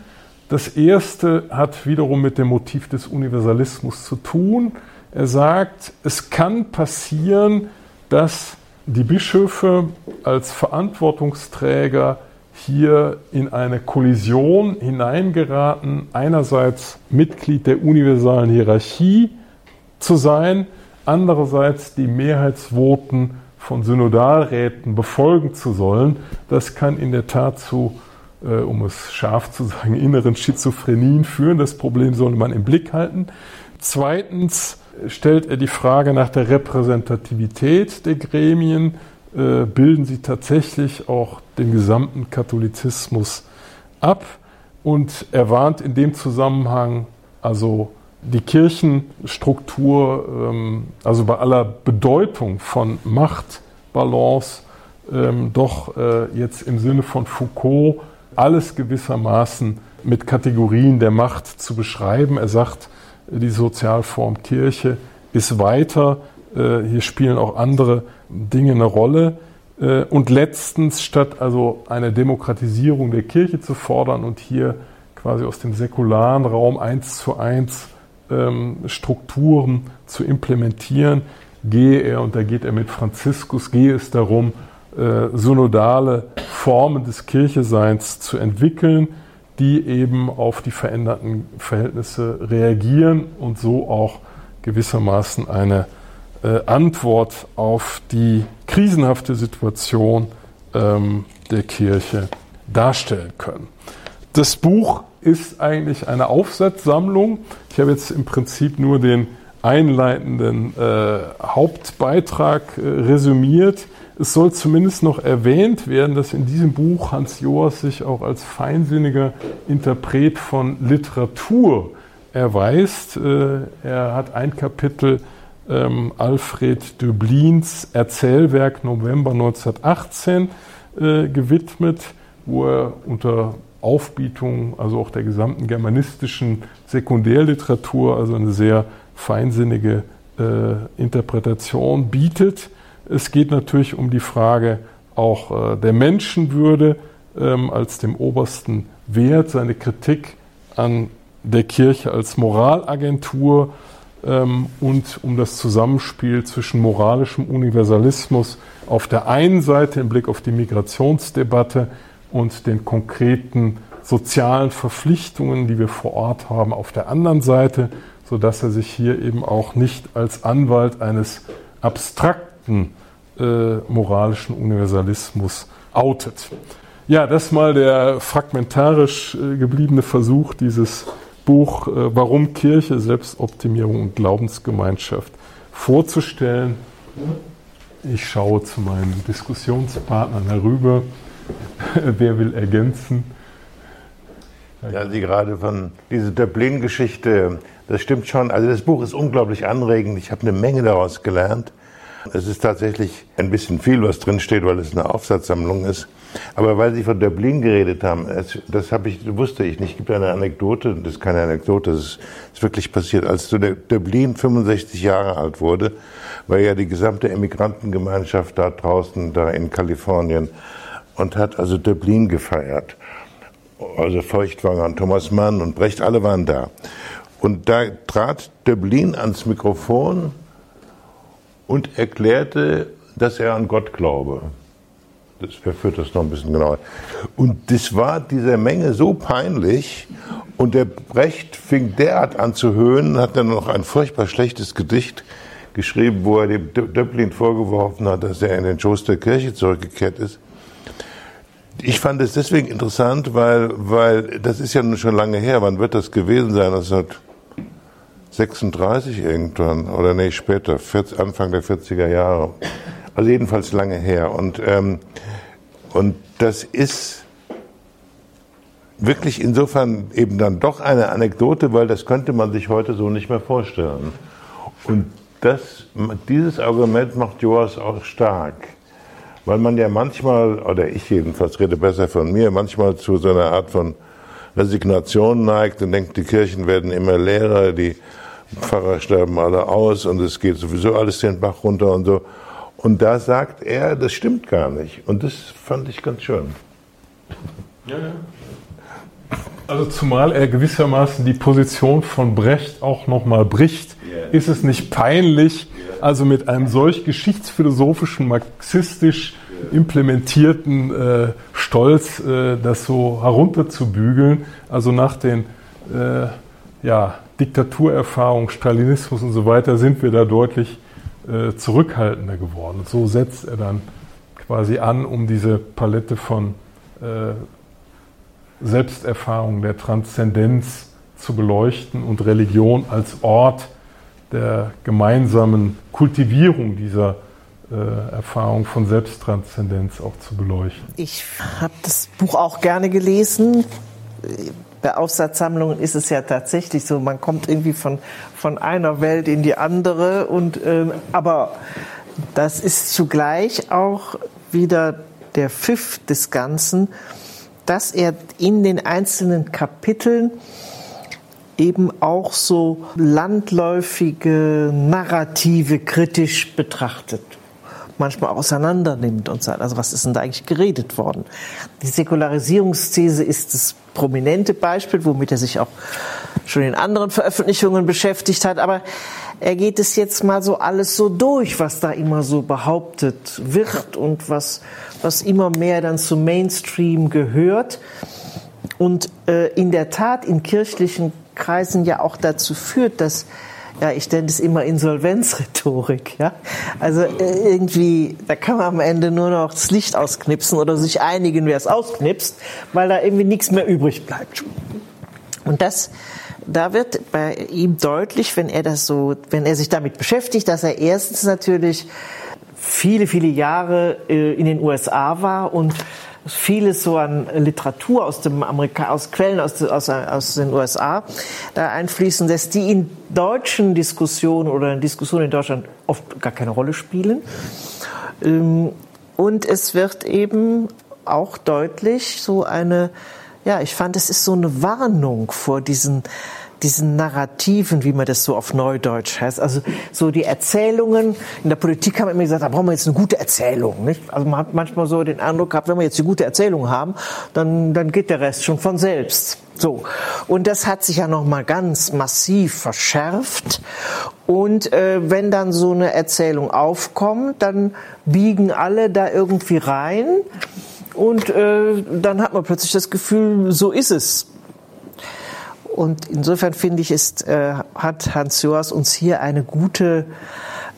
Speaker 3: Das erste hat wiederum mit dem Motiv des Universalismus zu tun. Er sagt, es kann passieren, dass die Bischöfe als Verantwortungsträger hier in eine Kollision hineingeraten, einerseits Mitglied der universalen Hierarchie zu sein, andererseits die Mehrheitsvoten von Synodalräten befolgen zu sollen. Das kann in der Tat zu, äh, um es scharf zu sagen, inneren Schizophrenien führen. Das Problem sollte man im Blick halten. Zweitens stellt er die Frage nach der Repräsentativität der Gremien. Äh, bilden sie tatsächlich auch den gesamten Katholizismus ab? Und er warnt in dem Zusammenhang also die Kirchenstruktur, ähm, also bei aller Bedeutung von Machtbalance, ähm, doch äh, jetzt im Sinne von Foucault alles gewissermaßen mit Kategorien der Macht zu beschreiben. Er sagt, die Sozialform Kirche ist weiter. Äh, hier spielen auch andere Dinge eine Rolle. Äh, und letztens, statt also eine Demokratisierung der Kirche zu fordern und hier quasi aus dem säkularen Raum eins zu eins ähm, Strukturen zu implementieren, gehe er, und da geht er mit Franziskus, gehe es darum, äh, synodale Formen des Kircheseins zu entwickeln, die eben auf die veränderten Verhältnisse reagieren und so auch gewissermaßen eine äh, Antwort auf die krisenhafte Situation ähm, der Kirche darstellen können. Das Buch ist eigentlich eine Aufsatzsammlung. Ich habe jetzt im Prinzip nur den einleitenden äh, Hauptbeitrag äh, resümiert. Es soll zumindest noch erwähnt werden, dass in diesem Buch Hans Joas sich auch als feinsinniger Interpret von Literatur erweist. Äh, er hat ein Kapitel ähm, Alfred Döblins Erzählwerk November 1918 äh, gewidmet, wo er unter Aufbietung, also auch der gesamten germanistischen Sekundärliteratur, also eine sehr feinsinnige äh, Interpretation bietet. Es geht natürlich um die Frage auch äh, der Menschenwürde ähm, als dem obersten Wert, seine Kritik an der Kirche als Moralagentur und um das Zusammenspiel zwischen moralischem Universalismus auf der einen Seite im Blick auf die Migrationsdebatte und den konkreten sozialen Verpflichtungen, die wir vor Ort haben, auf der anderen Seite, sodass er sich hier eben auch nicht als Anwalt eines abstrakten äh, moralischen Universalismus outet. Ja, das mal der fragmentarisch äh, gebliebene Versuch, dieses Buch äh, Warum Kirche, Selbstoptimierung und Glaubensgemeinschaft vorzustellen. Ich schaue zu meinen Diskussionspartnern herüber. [laughs] Wer will ergänzen?
Speaker 5: Ja, Sie gerade von dieser Dublin-Geschichte, das stimmt schon. Also das Buch ist unglaublich anregend. Ich habe eine Menge daraus gelernt. Es ist tatsächlich ein bisschen viel, was drinsteht, weil es eine Aufsatzsammlung ist. Aber weil Sie von Dublin geredet haben, das, habe ich, wusste ich nicht. Es gibt eine Anekdote, das ist keine Anekdote, das ist, wirklich passiert. Als Dublin 65 Jahre alt wurde, war ja die gesamte Emigrantengemeinschaft da draußen, da in Kalifornien, und hat also Dublin gefeiert. Also Feuchtwanger und Thomas Mann und Brecht, alle waren da. Und da trat Dublin ans Mikrofon und erklärte, dass er an Gott glaube. Das verführt das noch ein bisschen genauer. Und das war dieser Menge so peinlich. Und der Brecht fing derart an zu höhnen, hat dann noch ein furchtbar schlechtes Gedicht geschrieben, wo er dem Döblin vorgeworfen hat, dass er in den Schoß der Kirche zurückgekehrt ist. Ich fand es deswegen interessant, weil, weil das ist ja nun schon lange her. Wann wird das gewesen sein? Das hat 36 irgendwann, oder nee, später, 40, Anfang der 40er Jahre. Also jedenfalls lange her. Und, ähm, und das ist wirklich insofern eben dann doch eine Anekdote, weil das könnte man sich heute so nicht mehr vorstellen. Und das, dieses Argument macht Joas auch stark. Weil man ja manchmal, oder ich jedenfalls rede besser von mir, manchmal zu so einer Art von Resignation neigt und denkt, die Kirchen werden immer leerer, die Pfarrer sterben alle aus und es geht sowieso alles den Bach runter und so. Und da sagt er, das stimmt gar nicht. Und das fand ich ganz schön.
Speaker 3: Ja, ja. Also zumal er gewissermaßen die Position von Brecht auch nochmal bricht, yeah. ist es nicht peinlich, yeah. also mit einem solch geschichtsphilosophischen, marxistisch implementierten äh, Stolz äh, das so herunterzubügeln, also nach den äh, ja, Diktaturerfahrung, Stalinismus und so weiter, sind wir da deutlich äh, zurückhaltender geworden. So setzt er dann quasi an, um diese Palette von äh, Selbsterfahrung, der Transzendenz zu beleuchten und Religion als Ort der gemeinsamen Kultivierung dieser äh, Erfahrung von Selbsttranszendenz auch zu beleuchten.
Speaker 4: Ich habe das Buch auch gerne gelesen bei Aufsatzsammlungen ist es ja tatsächlich so, man kommt irgendwie von, von einer Welt in die andere. Und, ähm, aber das ist zugleich auch wieder der Pfiff des Ganzen, dass er in den einzelnen Kapiteln eben auch so landläufige Narrative kritisch betrachtet manchmal auseinander nimmt und sagt, also was ist denn da eigentlich geredet worden? Die Säkularisierungsthese ist das prominente Beispiel, womit er sich auch schon in anderen Veröffentlichungen beschäftigt hat, aber er geht es jetzt mal so alles so durch, was da immer so behauptet wird und was, was immer mehr dann zum Mainstream gehört und äh, in der Tat in kirchlichen Kreisen ja auch dazu führt, dass ja, ich nenne es immer Insolvenzrhetorik. Ja? Also äh, irgendwie, da kann man am Ende nur noch das Licht ausknipsen oder sich einigen, wer es ausknipst, weil da irgendwie nichts mehr übrig bleibt. Und das, da wird bei ihm deutlich, wenn er das so, wenn er sich damit beschäftigt, dass er erstens natürlich viele, viele Jahre äh, in den USA war und vieles so an Literatur aus dem Amerika aus Quellen aus, aus, aus den USA da einfließen lässt, die in deutschen Diskussionen oder in Diskussionen in Deutschland oft gar keine Rolle spielen. Ähm, und es wird eben auch deutlich so eine, ja, ich fand, es ist so eine Warnung vor diesen diesen Narrativen, wie man das so auf Neudeutsch heißt. Also so die Erzählungen. In der Politik haben wir immer gesagt, da brauchen wir jetzt eine gute Erzählung. Nicht? Also man hat manchmal so den Eindruck gehabt, wenn wir jetzt eine gute Erzählung haben, dann, dann geht der Rest schon von selbst. So. Und das hat sich ja nochmal ganz massiv verschärft. Und äh, wenn dann so eine Erzählung aufkommt, dann biegen alle da irgendwie rein Und äh, dann hat man plötzlich das Gefühl, so ist es. Und insofern finde ich, ist, äh, hat Hans Joas uns hier eine gute,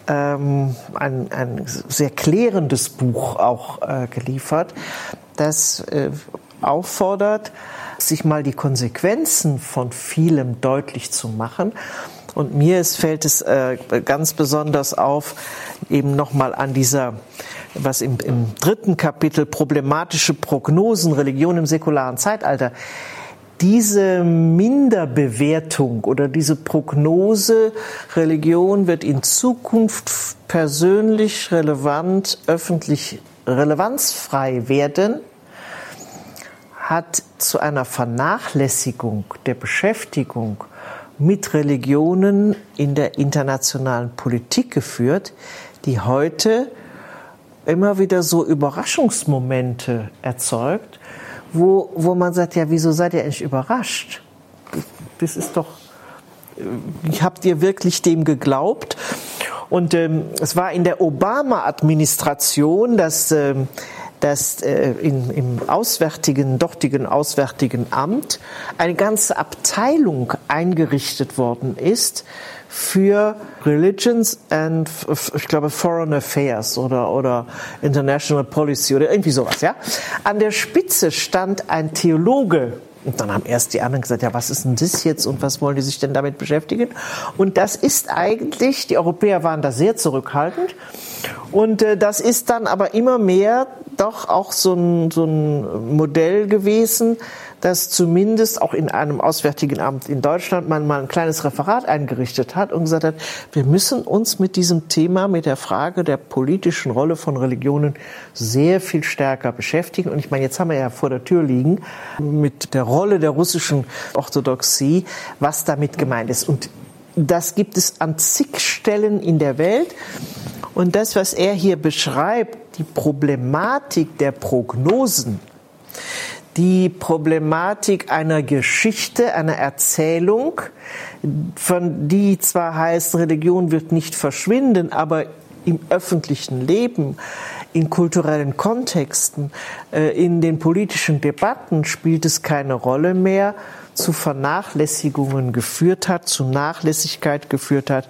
Speaker 4: ähm, ein, ein sehr klärendes Buch auch äh, geliefert, das äh, auffordert, sich mal die Konsequenzen von vielem deutlich zu machen. Und mir ist, fällt es äh, ganz besonders auf, eben nochmal an dieser, was im, im dritten Kapitel problematische Prognosen, Religion im säkularen Zeitalter, diese Minderbewertung oder diese Prognose, Religion wird in Zukunft persönlich relevant, öffentlich relevanzfrei werden, hat zu einer Vernachlässigung der Beschäftigung mit Religionen in der internationalen Politik geführt, die heute immer wieder so Überraschungsmomente erzeugt, wo, wo man sagt, ja, wieso seid ihr eigentlich überrascht? Das ist doch, äh, habt ihr wirklich dem geglaubt? Und ähm, es war in der Obama-Administration, dass ähm, dass äh, in, im auswärtigen, dortigen auswärtigen Amt eine ganze Abteilung eingerichtet worden ist für Religions and, ich glaube, Foreign Affairs oder, oder International Policy oder irgendwie sowas, ja. An der Spitze stand ein Theologe, und dann haben erst die anderen gesagt, ja, was ist denn das jetzt und was wollen die sich denn damit beschäftigen? Und das ist eigentlich, die Europäer waren da sehr zurückhaltend. Und äh, das ist dann aber immer mehr doch auch so ein, so ein Modell gewesen, dass zumindest auch in einem Auswärtigen Amt in Deutschland man mal ein kleines Referat eingerichtet hat und gesagt hat, wir müssen uns mit diesem Thema, mit der Frage der politischen Rolle von Religionen sehr viel stärker beschäftigen. Und ich meine, jetzt haben wir ja vor der Tür liegen mit der Rolle der russischen Orthodoxie, was damit gemeint ist. Und das gibt es an zig Stellen in der Welt. Und das, was er hier beschreibt, die Problematik der Prognosen, die Problematik einer Geschichte, einer Erzählung, von die zwar heißt, Religion wird nicht verschwinden, aber im öffentlichen Leben, in kulturellen Kontexten, äh, in den politischen Debatten spielt es keine Rolle mehr, zu Vernachlässigungen geführt hat, zu Nachlässigkeit geführt hat,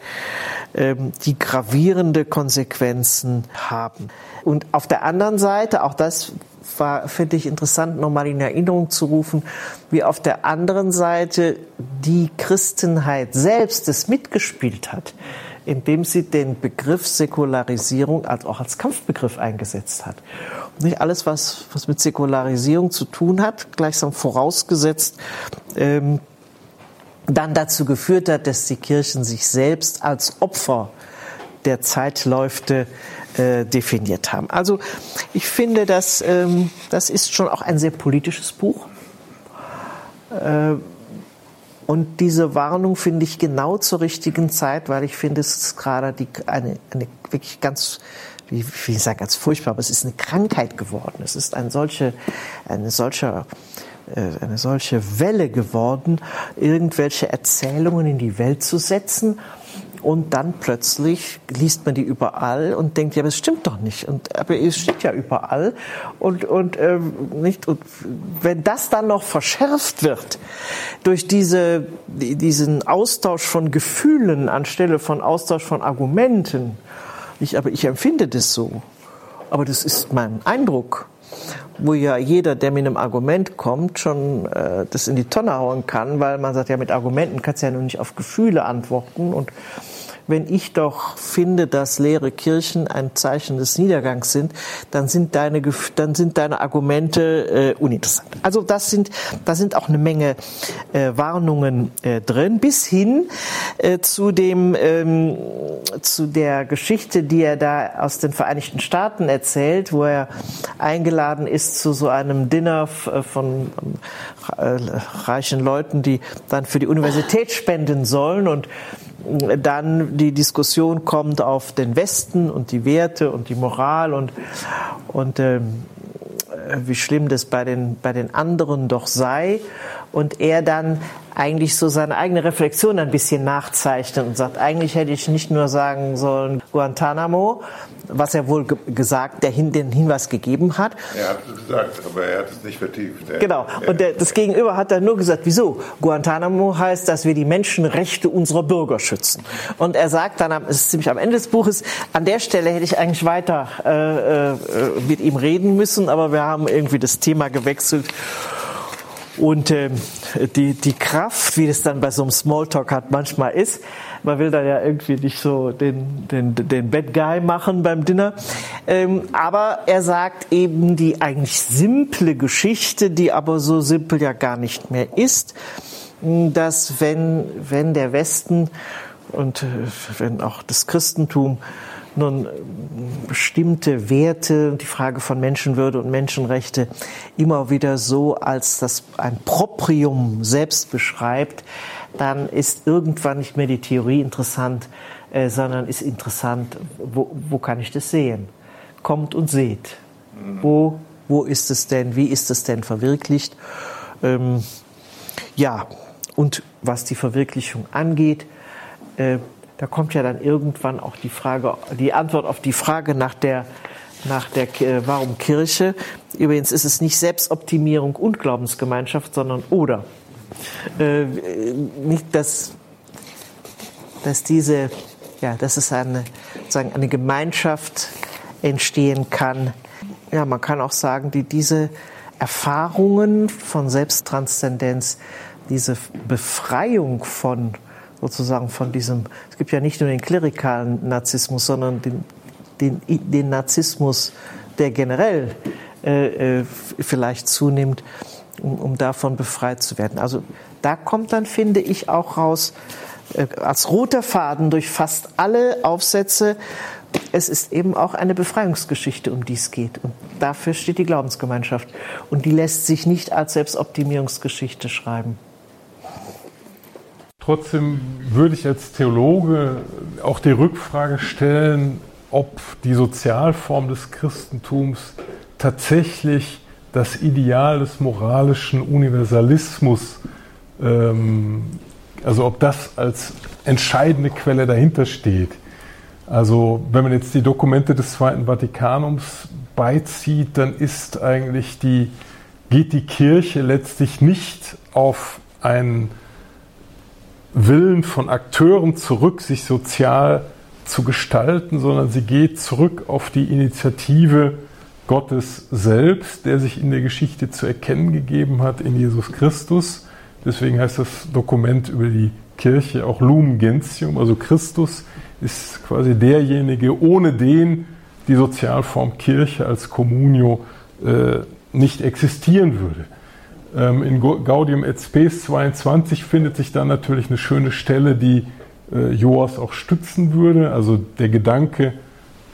Speaker 4: ähm, die gravierende Konsequenzen haben. Und auf der anderen Seite, auch das war, finde ich interessant, nochmal in Erinnerung zu rufen, wie auf der anderen Seite die Christenheit selbst es mitgespielt hat, indem sie den Begriff Säkularisierung als, auch als Kampfbegriff eingesetzt hat. Und nicht alles, was, was mit Säkularisierung zu tun hat, gleichsam vorausgesetzt, ähm, dann dazu geführt hat, dass die Kirchen sich selbst als Opfer der Zeitläufte äh, definiert haben. Also ich finde, dass, ähm, das ist schon auch ein sehr politisches Buch. Äh, und diese Warnung finde ich genau zur richtigen Zeit, weil ich finde, es ist gerade die, eine, eine wirklich ganz, wie, ich sage, ganz furchtbar, aber es ist eine Krankheit geworden. Es ist ein solche, eine solche, äh, eine solche Welle geworden, irgendwelche Erzählungen in die Welt zu setzen und dann plötzlich liest man die überall und denkt, ja, aber es stimmt doch nicht. Und, aber es steht ja überall. Und, und, ähm, nicht, und wenn das dann noch verschärft wird durch diese, diesen Austausch von Gefühlen anstelle von Austausch von Argumenten, ich, aber ich empfinde das so. Aber das ist mein Eindruck wo ja jeder, der mit einem Argument kommt, schon äh, das in die Tonne hauen kann, weil man sagt, ja, mit Argumenten kannst du ja nur nicht auf Gefühle antworten. Und wenn ich doch finde, dass leere Kirchen ein Zeichen des Niedergangs sind, dann sind deine, dann sind deine Argumente äh, uninteressant. Also das sind, da sind auch eine Menge äh, Warnungen äh, drin, bis hin äh, zu dem, ähm, zu der Geschichte, die er da aus den Vereinigten Staaten erzählt, wo er eingeladen ist zu so einem Dinner äh, von äh, reichen Leuten, die dann für die Universität spenden sollen und dann die Diskussion kommt auf den Westen und die Werte und die Moral und, und äh, wie schlimm das bei den, bei den anderen doch sei. Und er dann eigentlich so seine eigene Reflexion ein bisschen nachzeichnet und sagt, eigentlich hätte ich nicht nur sagen sollen Guantanamo, was er wohl ge gesagt, der hin, den Hinweis gegeben hat.
Speaker 5: Er hat es gesagt, aber er hat es nicht vertieft. Er,
Speaker 4: genau. Und der, das Gegenüber hat dann nur gesagt, wieso? Guantanamo heißt, dass wir die Menschenrechte unserer Bürger schützen. Und er sagt dann, es ist ziemlich am Ende des Buches, an der Stelle hätte ich eigentlich weiter äh, äh, mit ihm reden müssen, aber wir haben irgendwie das Thema gewechselt. Und äh, die, die Kraft, wie das dann bei so einem Smalltalk hat manchmal ist, man will da ja irgendwie nicht so den, den, den Bad Guy machen beim Dinner. Ähm, aber er sagt eben die eigentlich simple Geschichte, die aber so simpel ja gar nicht mehr ist, dass wenn, wenn der Westen und äh, wenn auch das Christentum nun bestimmte Werte, die Frage von Menschenwürde und Menschenrechte immer wieder so als das ein Proprium selbst beschreibt, dann ist irgendwann nicht mehr die Theorie interessant, äh, sondern ist interessant, wo, wo kann ich das sehen? Kommt und seht. Wo, wo ist es denn? Wie ist es denn verwirklicht? Ähm, ja, und was die Verwirklichung angeht, äh, da kommt ja dann irgendwann auch die Frage, die Antwort auf die Frage nach der, nach der, äh, warum Kirche. Übrigens ist es nicht Selbstoptimierung und Glaubensgemeinschaft, sondern oder. Äh, nicht, dass, dass diese, ja, dass es eine, sagen, eine Gemeinschaft entstehen kann. Ja, man kann auch sagen, die diese Erfahrungen von Selbsttranszendenz, diese Befreiung von sozusagen von diesem, es gibt ja nicht nur den klerikalen Narzissmus, sondern den, den, den Narzissmus, der generell äh, äh, vielleicht zunimmt, um, um davon befreit zu werden. Also da kommt dann, finde ich, auch raus, äh, als roter Faden durch fast alle Aufsätze, es ist eben auch eine Befreiungsgeschichte, um die es geht. Und dafür steht die Glaubensgemeinschaft. Und die lässt sich nicht als Selbstoptimierungsgeschichte schreiben.
Speaker 3: Trotzdem würde ich als Theologe auch die Rückfrage stellen, ob die Sozialform des Christentums tatsächlich das Ideal des moralischen Universalismus, ähm, also ob das als entscheidende Quelle dahinter steht. Also wenn man jetzt die Dokumente des Zweiten Vatikanums beizieht, dann ist eigentlich die, geht die Kirche letztlich nicht auf ein Willen von Akteuren zurück, sich sozial zu gestalten, sondern sie geht zurück auf die Initiative Gottes selbst, der sich in der Geschichte zu erkennen gegeben hat in Jesus Christus. Deswegen heißt das Dokument über die Kirche auch Lumen Gentium, also Christus ist quasi derjenige, ohne den die Sozialform Kirche als Communio äh, nicht existieren würde. Ähm, in Gaudium et Spes 22 findet sich dann natürlich eine schöne Stelle, die äh, Joas auch stützen würde. Also der Gedanke,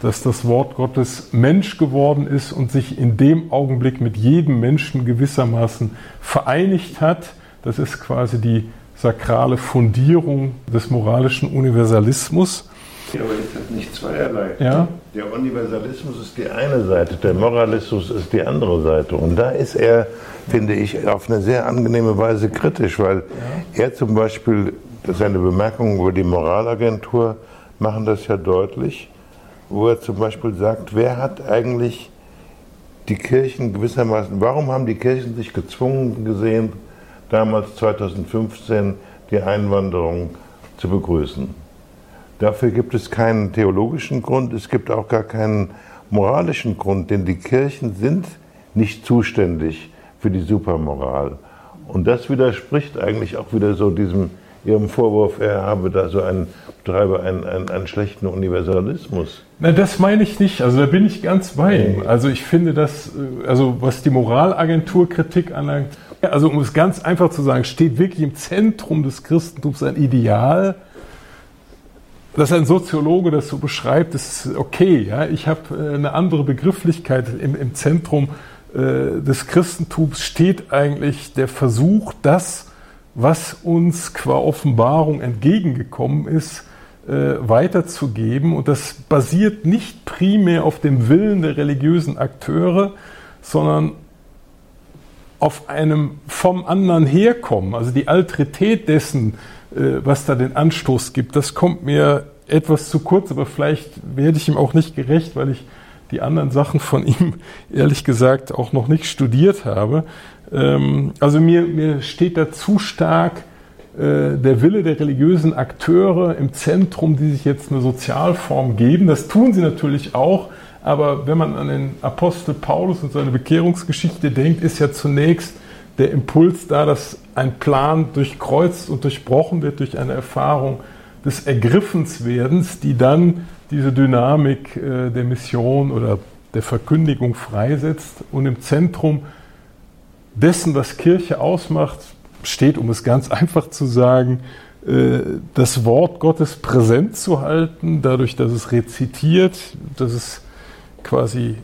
Speaker 3: dass das Wort Gottes Mensch geworden ist und sich in dem Augenblick mit jedem Menschen gewissermaßen vereinigt hat. Das ist quasi die sakrale Fundierung des moralischen Universalismus.
Speaker 5: Ja, aber ist das nicht zweierlei?
Speaker 3: Ja.
Speaker 5: Der Universalismus ist die eine Seite, der Moralismus ist die andere Seite. Und da ist er, finde ich, auf eine sehr angenehme Weise kritisch, weil ja. er zum Beispiel, seine Bemerkungen über die Moralagentur machen das ja deutlich, wo er zum Beispiel sagt, wer hat eigentlich die Kirchen gewissermaßen, warum haben die Kirchen sich gezwungen gesehen, damals 2015 die Einwanderung zu begrüßen? Dafür gibt es keinen theologischen Grund, es gibt auch gar keinen moralischen Grund, denn die Kirchen sind nicht zuständig für die Supermoral. Und das widerspricht eigentlich auch wieder so diesem Ihrem Vorwurf, er habe da so einen, betreibe einen, einen, einen schlechten Universalismus.
Speaker 3: Na, das meine ich nicht. Also da bin ich ganz bei ihm. Also ich finde das, äh, also was die Moralagenturkritik anlangt, also um es ganz einfach zu sagen, steht wirklich im Zentrum des Christentums ein Ideal, dass ein Soziologe das so beschreibt, ist okay. Ja? Ich habe äh, eine andere Begrifflichkeit. Im, im Zentrum äh, des Christentums steht eigentlich der Versuch, das, was uns qua Offenbarung entgegengekommen ist, äh, weiterzugeben. Und das basiert nicht primär auf dem Willen der religiösen Akteure, sondern auf einem vom anderen herkommen, also die Alterität dessen, was da den Anstoß gibt, das kommt mir etwas zu kurz, aber vielleicht werde ich ihm auch nicht gerecht, weil ich die anderen Sachen von [laughs] ihm ehrlich gesagt auch noch nicht studiert habe. Ähm, also mir, mir steht da zu stark äh, der Wille der religiösen Akteure im Zentrum, die sich jetzt eine Sozialform geben. Das tun sie natürlich auch, aber wenn man an den Apostel Paulus und seine Bekehrungsgeschichte denkt, ist ja zunächst der Impuls da, dass ein Plan durchkreuzt und durchbrochen wird durch eine Erfahrung des Ergriffenswerdens, die dann diese Dynamik äh, der Mission oder der Verkündigung freisetzt und im Zentrum dessen, was Kirche ausmacht, steht, um es ganz [laughs] einfach zu sagen, äh, das Wort Gottes präsent zu halten, dadurch, dass es rezitiert, dass es quasi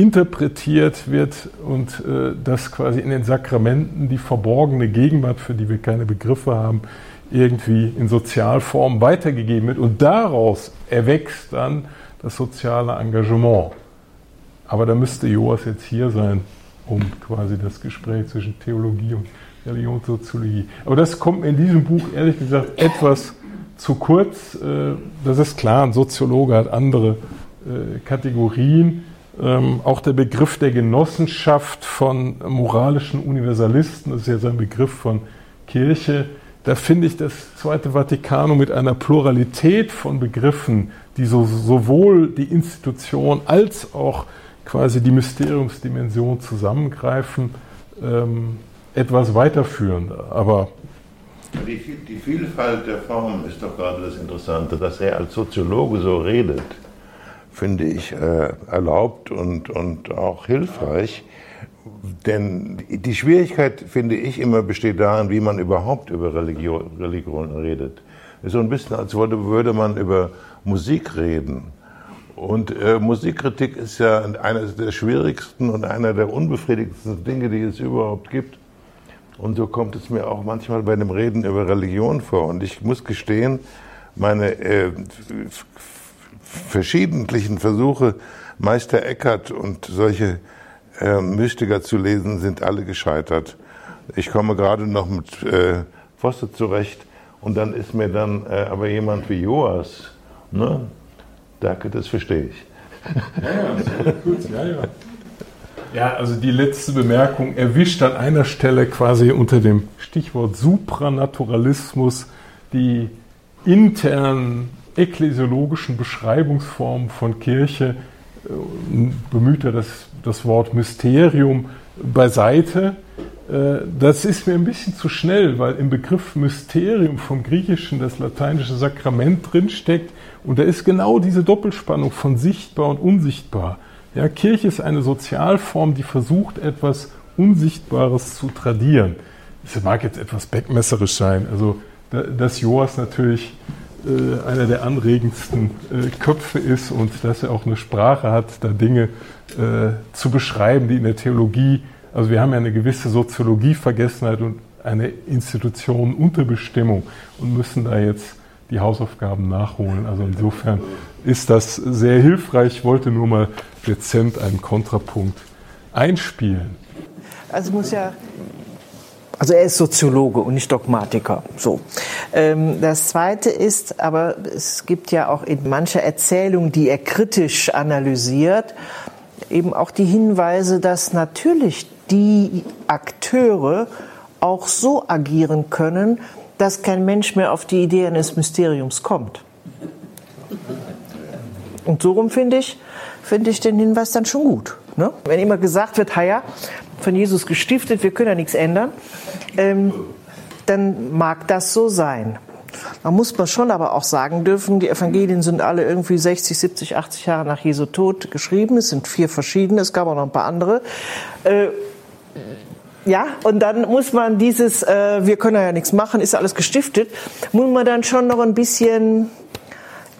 Speaker 3: interpretiert wird und äh, dass quasi in den Sakramenten die verborgene Gegenwart, für die wir keine Begriffe haben, irgendwie in Sozialform weitergegeben wird. Und daraus erwächst dann das soziale Engagement. Aber da müsste Joas jetzt hier sein, um quasi das Gespräch zwischen Theologie und Religionssoziologie. Aber das kommt mir in diesem Buch ehrlich gesagt etwas zu kurz. Äh, das ist klar, ein Soziologe hat andere äh, Kategorien. Ähm, auch der Begriff der Genossenschaft von moralischen Universalisten, das ist ja sein Begriff von Kirche, da finde ich das Zweite Vatikanum mit einer Pluralität von Begriffen, die so, sowohl die Institution als auch quasi die Mysteriumsdimension zusammengreifen, ähm, etwas weiterführend. Aber
Speaker 5: die, die Vielfalt der Formen ist doch gerade das Interessante, dass er als Soziologe so redet finde ich äh, erlaubt und, und auch hilfreich. Denn die Schwierigkeit, finde ich, immer besteht darin, wie man überhaupt über Religion, Religion redet. Ist so ein bisschen, als würde man über Musik reden. Und äh, Musikkritik ist ja eines der schwierigsten und einer der unbefriedigendsten Dinge, die es überhaupt gibt. Und so kommt es mir auch manchmal bei dem Reden über Religion vor. Und ich muss gestehen, meine äh, verschiedentlichen Versuche, Meister Eckhart und solche äh, Mystiker zu lesen, sind alle gescheitert. Ich komme gerade noch mit äh, Fosse zurecht und dann ist mir dann äh, aber jemand wie Joas, ne? Danke, das verstehe ich.
Speaker 3: Ja, ja, gut, ja, ja. Ja, also die letzte Bemerkung erwischt an einer Stelle quasi unter dem Stichwort Supranaturalismus die internen ekklesiologischen Beschreibungsformen von Kirche äh, bemüht er das, das Wort Mysterium beiseite. Äh, das ist mir ein bisschen zu schnell, weil im Begriff Mysterium vom Griechischen das lateinische Sakrament drinsteckt und da ist genau diese Doppelspannung von sichtbar und unsichtbar. Ja, Kirche ist eine Sozialform, die versucht, etwas Unsichtbares zu tradieren. Das mag jetzt etwas beckmesserisch sein. Also, dass Joas natürlich äh, einer der anregendsten äh, Köpfe ist und dass er auch eine Sprache hat, da Dinge äh, zu beschreiben, die in der Theologie, also wir haben ja eine gewisse Soziologievergessenheit und eine Institution unter Bestimmung und müssen da jetzt die Hausaufgaben nachholen. Also insofern ist das sehr hilfreich. Ich wollte nur mal dezent einen Kontrapunkt einspielen.
Speaker 4: Also muss ja also er ist Soziologe und nicht Dogmatiker. So. Ähm, das Zweite ist, aber es gibt ja auch in mancher Erzählung, die er kritisch analysiert, eben auch die Hinweise, dass natürlich die Akteure auch so agieren können, dass kein Mensch mehr auf die Idee eines Mysteriums kommt. Und so rum finde ich, finde ich den Hinweis dann schon gut. Ne? Wenn immer gesagt wird, ja, von Jesus gestiftet, wir können ja nichts ändern, ähm, dann mag das so sein. Da muss man schon aber auch sagen dürfen, die Evangelien sind alle irgendwie 60, 70, 80 Jahre nach Jesu Tod geschrieben. Es sind vier verschiedene, es gab auch noch ein paar andere. Äh, ja, und dann muss man dieses, äh, wir können ja nichts machen, ist alles gestiftet, muss man dann schon noch ein bisschen,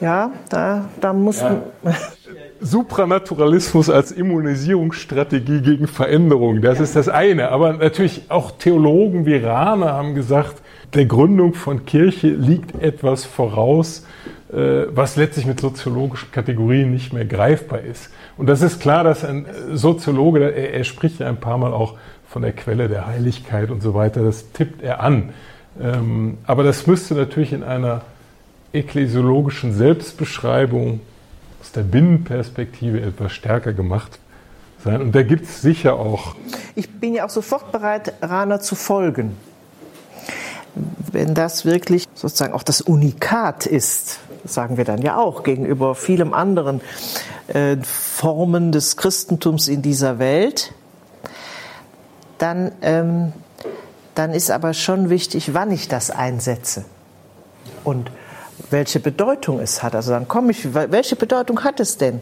Speaker 4: ja, da, da muss ja. man. [laughs]
Speaker 3: Supranaturalismus als Immunisierungsstrategie gegen Veränderung, das ist das eine. Aber natürlich auch Theologen wie Rahner haben gesagt, der Gründung von Kirche liegt etwas voraus, äh, was letztlich mit soziologischen Kategorien nicht mehr greifbar ist. Und das ist klar, dass ein Soziologe, er, er spricht ja ein paar Mal auch von der Quelle der Heiligkeit und so weiter. Das tippt er an. Ähm, aber das müsste natürlich in einer ekklesiologischen Selbstbeschreibung aus der Binnenperspektive etwas stärker gemacht sein. Und da gibt es sicher auch.
Speaker 4: Ich bin ja auch sofort bereit, Rana zu folgen. Wenn das wirklich sozusagen auch das Unikat ist, sagen wir dann ja auch gegenüber vielen anderen äh, Formen des Christentums in dieser Welt, dann, ähm, dann ist aber schon wichtig, wann ich das einsetze und welche Bedeutung es hat. Also dann komme ich, welche Bedeutung hat es denn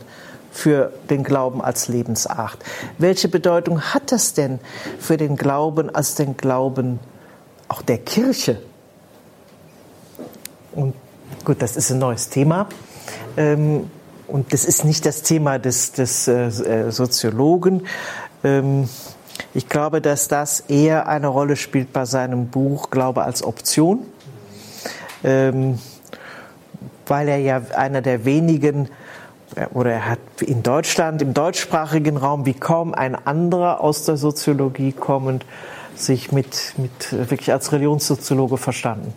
Speaker 4: für den Glauben als Lebensart? Welche Bedeutung hat es denn für den Glauben als den Glauben auch der Kirche? Und gut, das ist ein neues Thema. Ähm, und das ist nicht das Thema des, des äh, äh, Soziologen. Ähm, ich glaube, dass das eher eine Rolle spielt bei seinem Buch Glaube als Option, ähm, weil er ja einer der wenigen oder er hat in Deutschland, im deutschsprachigen Raum, wie kaum ein anderer aus der Soziologie kommend, sich mit, mit wirklich als Religionssoziologe verstanden.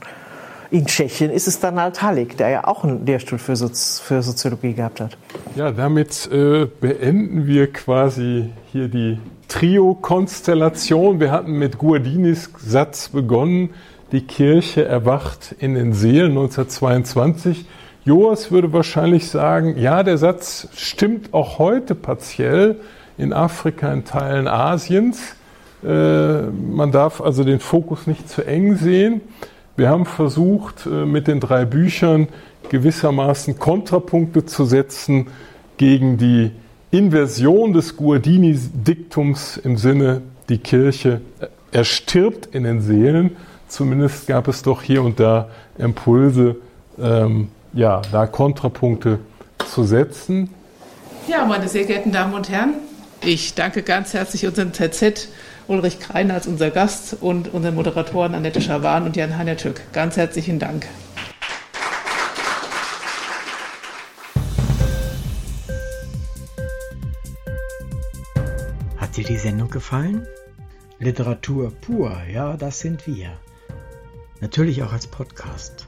Speaker 4: In Tschechien ist es dann halt der ja auch einen Lehrstuhl für, Sozi für Soziologie gehabt hat.
Speaker 3: Ja, damit äh, beenden wir quasi hier die Trio-Konstellation. Wir hatten mit Guardinis Satz begonnen, die Kirche erwacht in den Seelen 1922. Joas würde wahrscheinlich sagen, ja, der Satz stimmt auch heute partiell in Afrika, in Teilen Asiens. Äh, man darf also den Fokus nicht zu eng sehen. Wir haben versucht, äh, mit den drei Büchern gewissermaßen Kontrapunkte zu setzen gegen die Inversion des Guardini-Diktums im Sinne, die Kirche erstirbt in den Seelen. Zumindest gab es doch hier und da Impulse, ähm, ja, da Kontrapunkte zu setzen.
Speaker 2: Ja, meine sehr geehrten Damen und Herren, ich danke ganz herzlich unserem ZZ Ulrich Kreiner als unser Gast und unseren Moderatoren Annette Schawan und Jan Hanetschuk. Ganz herzlichen Dank.
Speaker 6: Hat dir die Sendung gefallen? Literatur pur, ja, das sind wir. Natürlich auch als Podcast.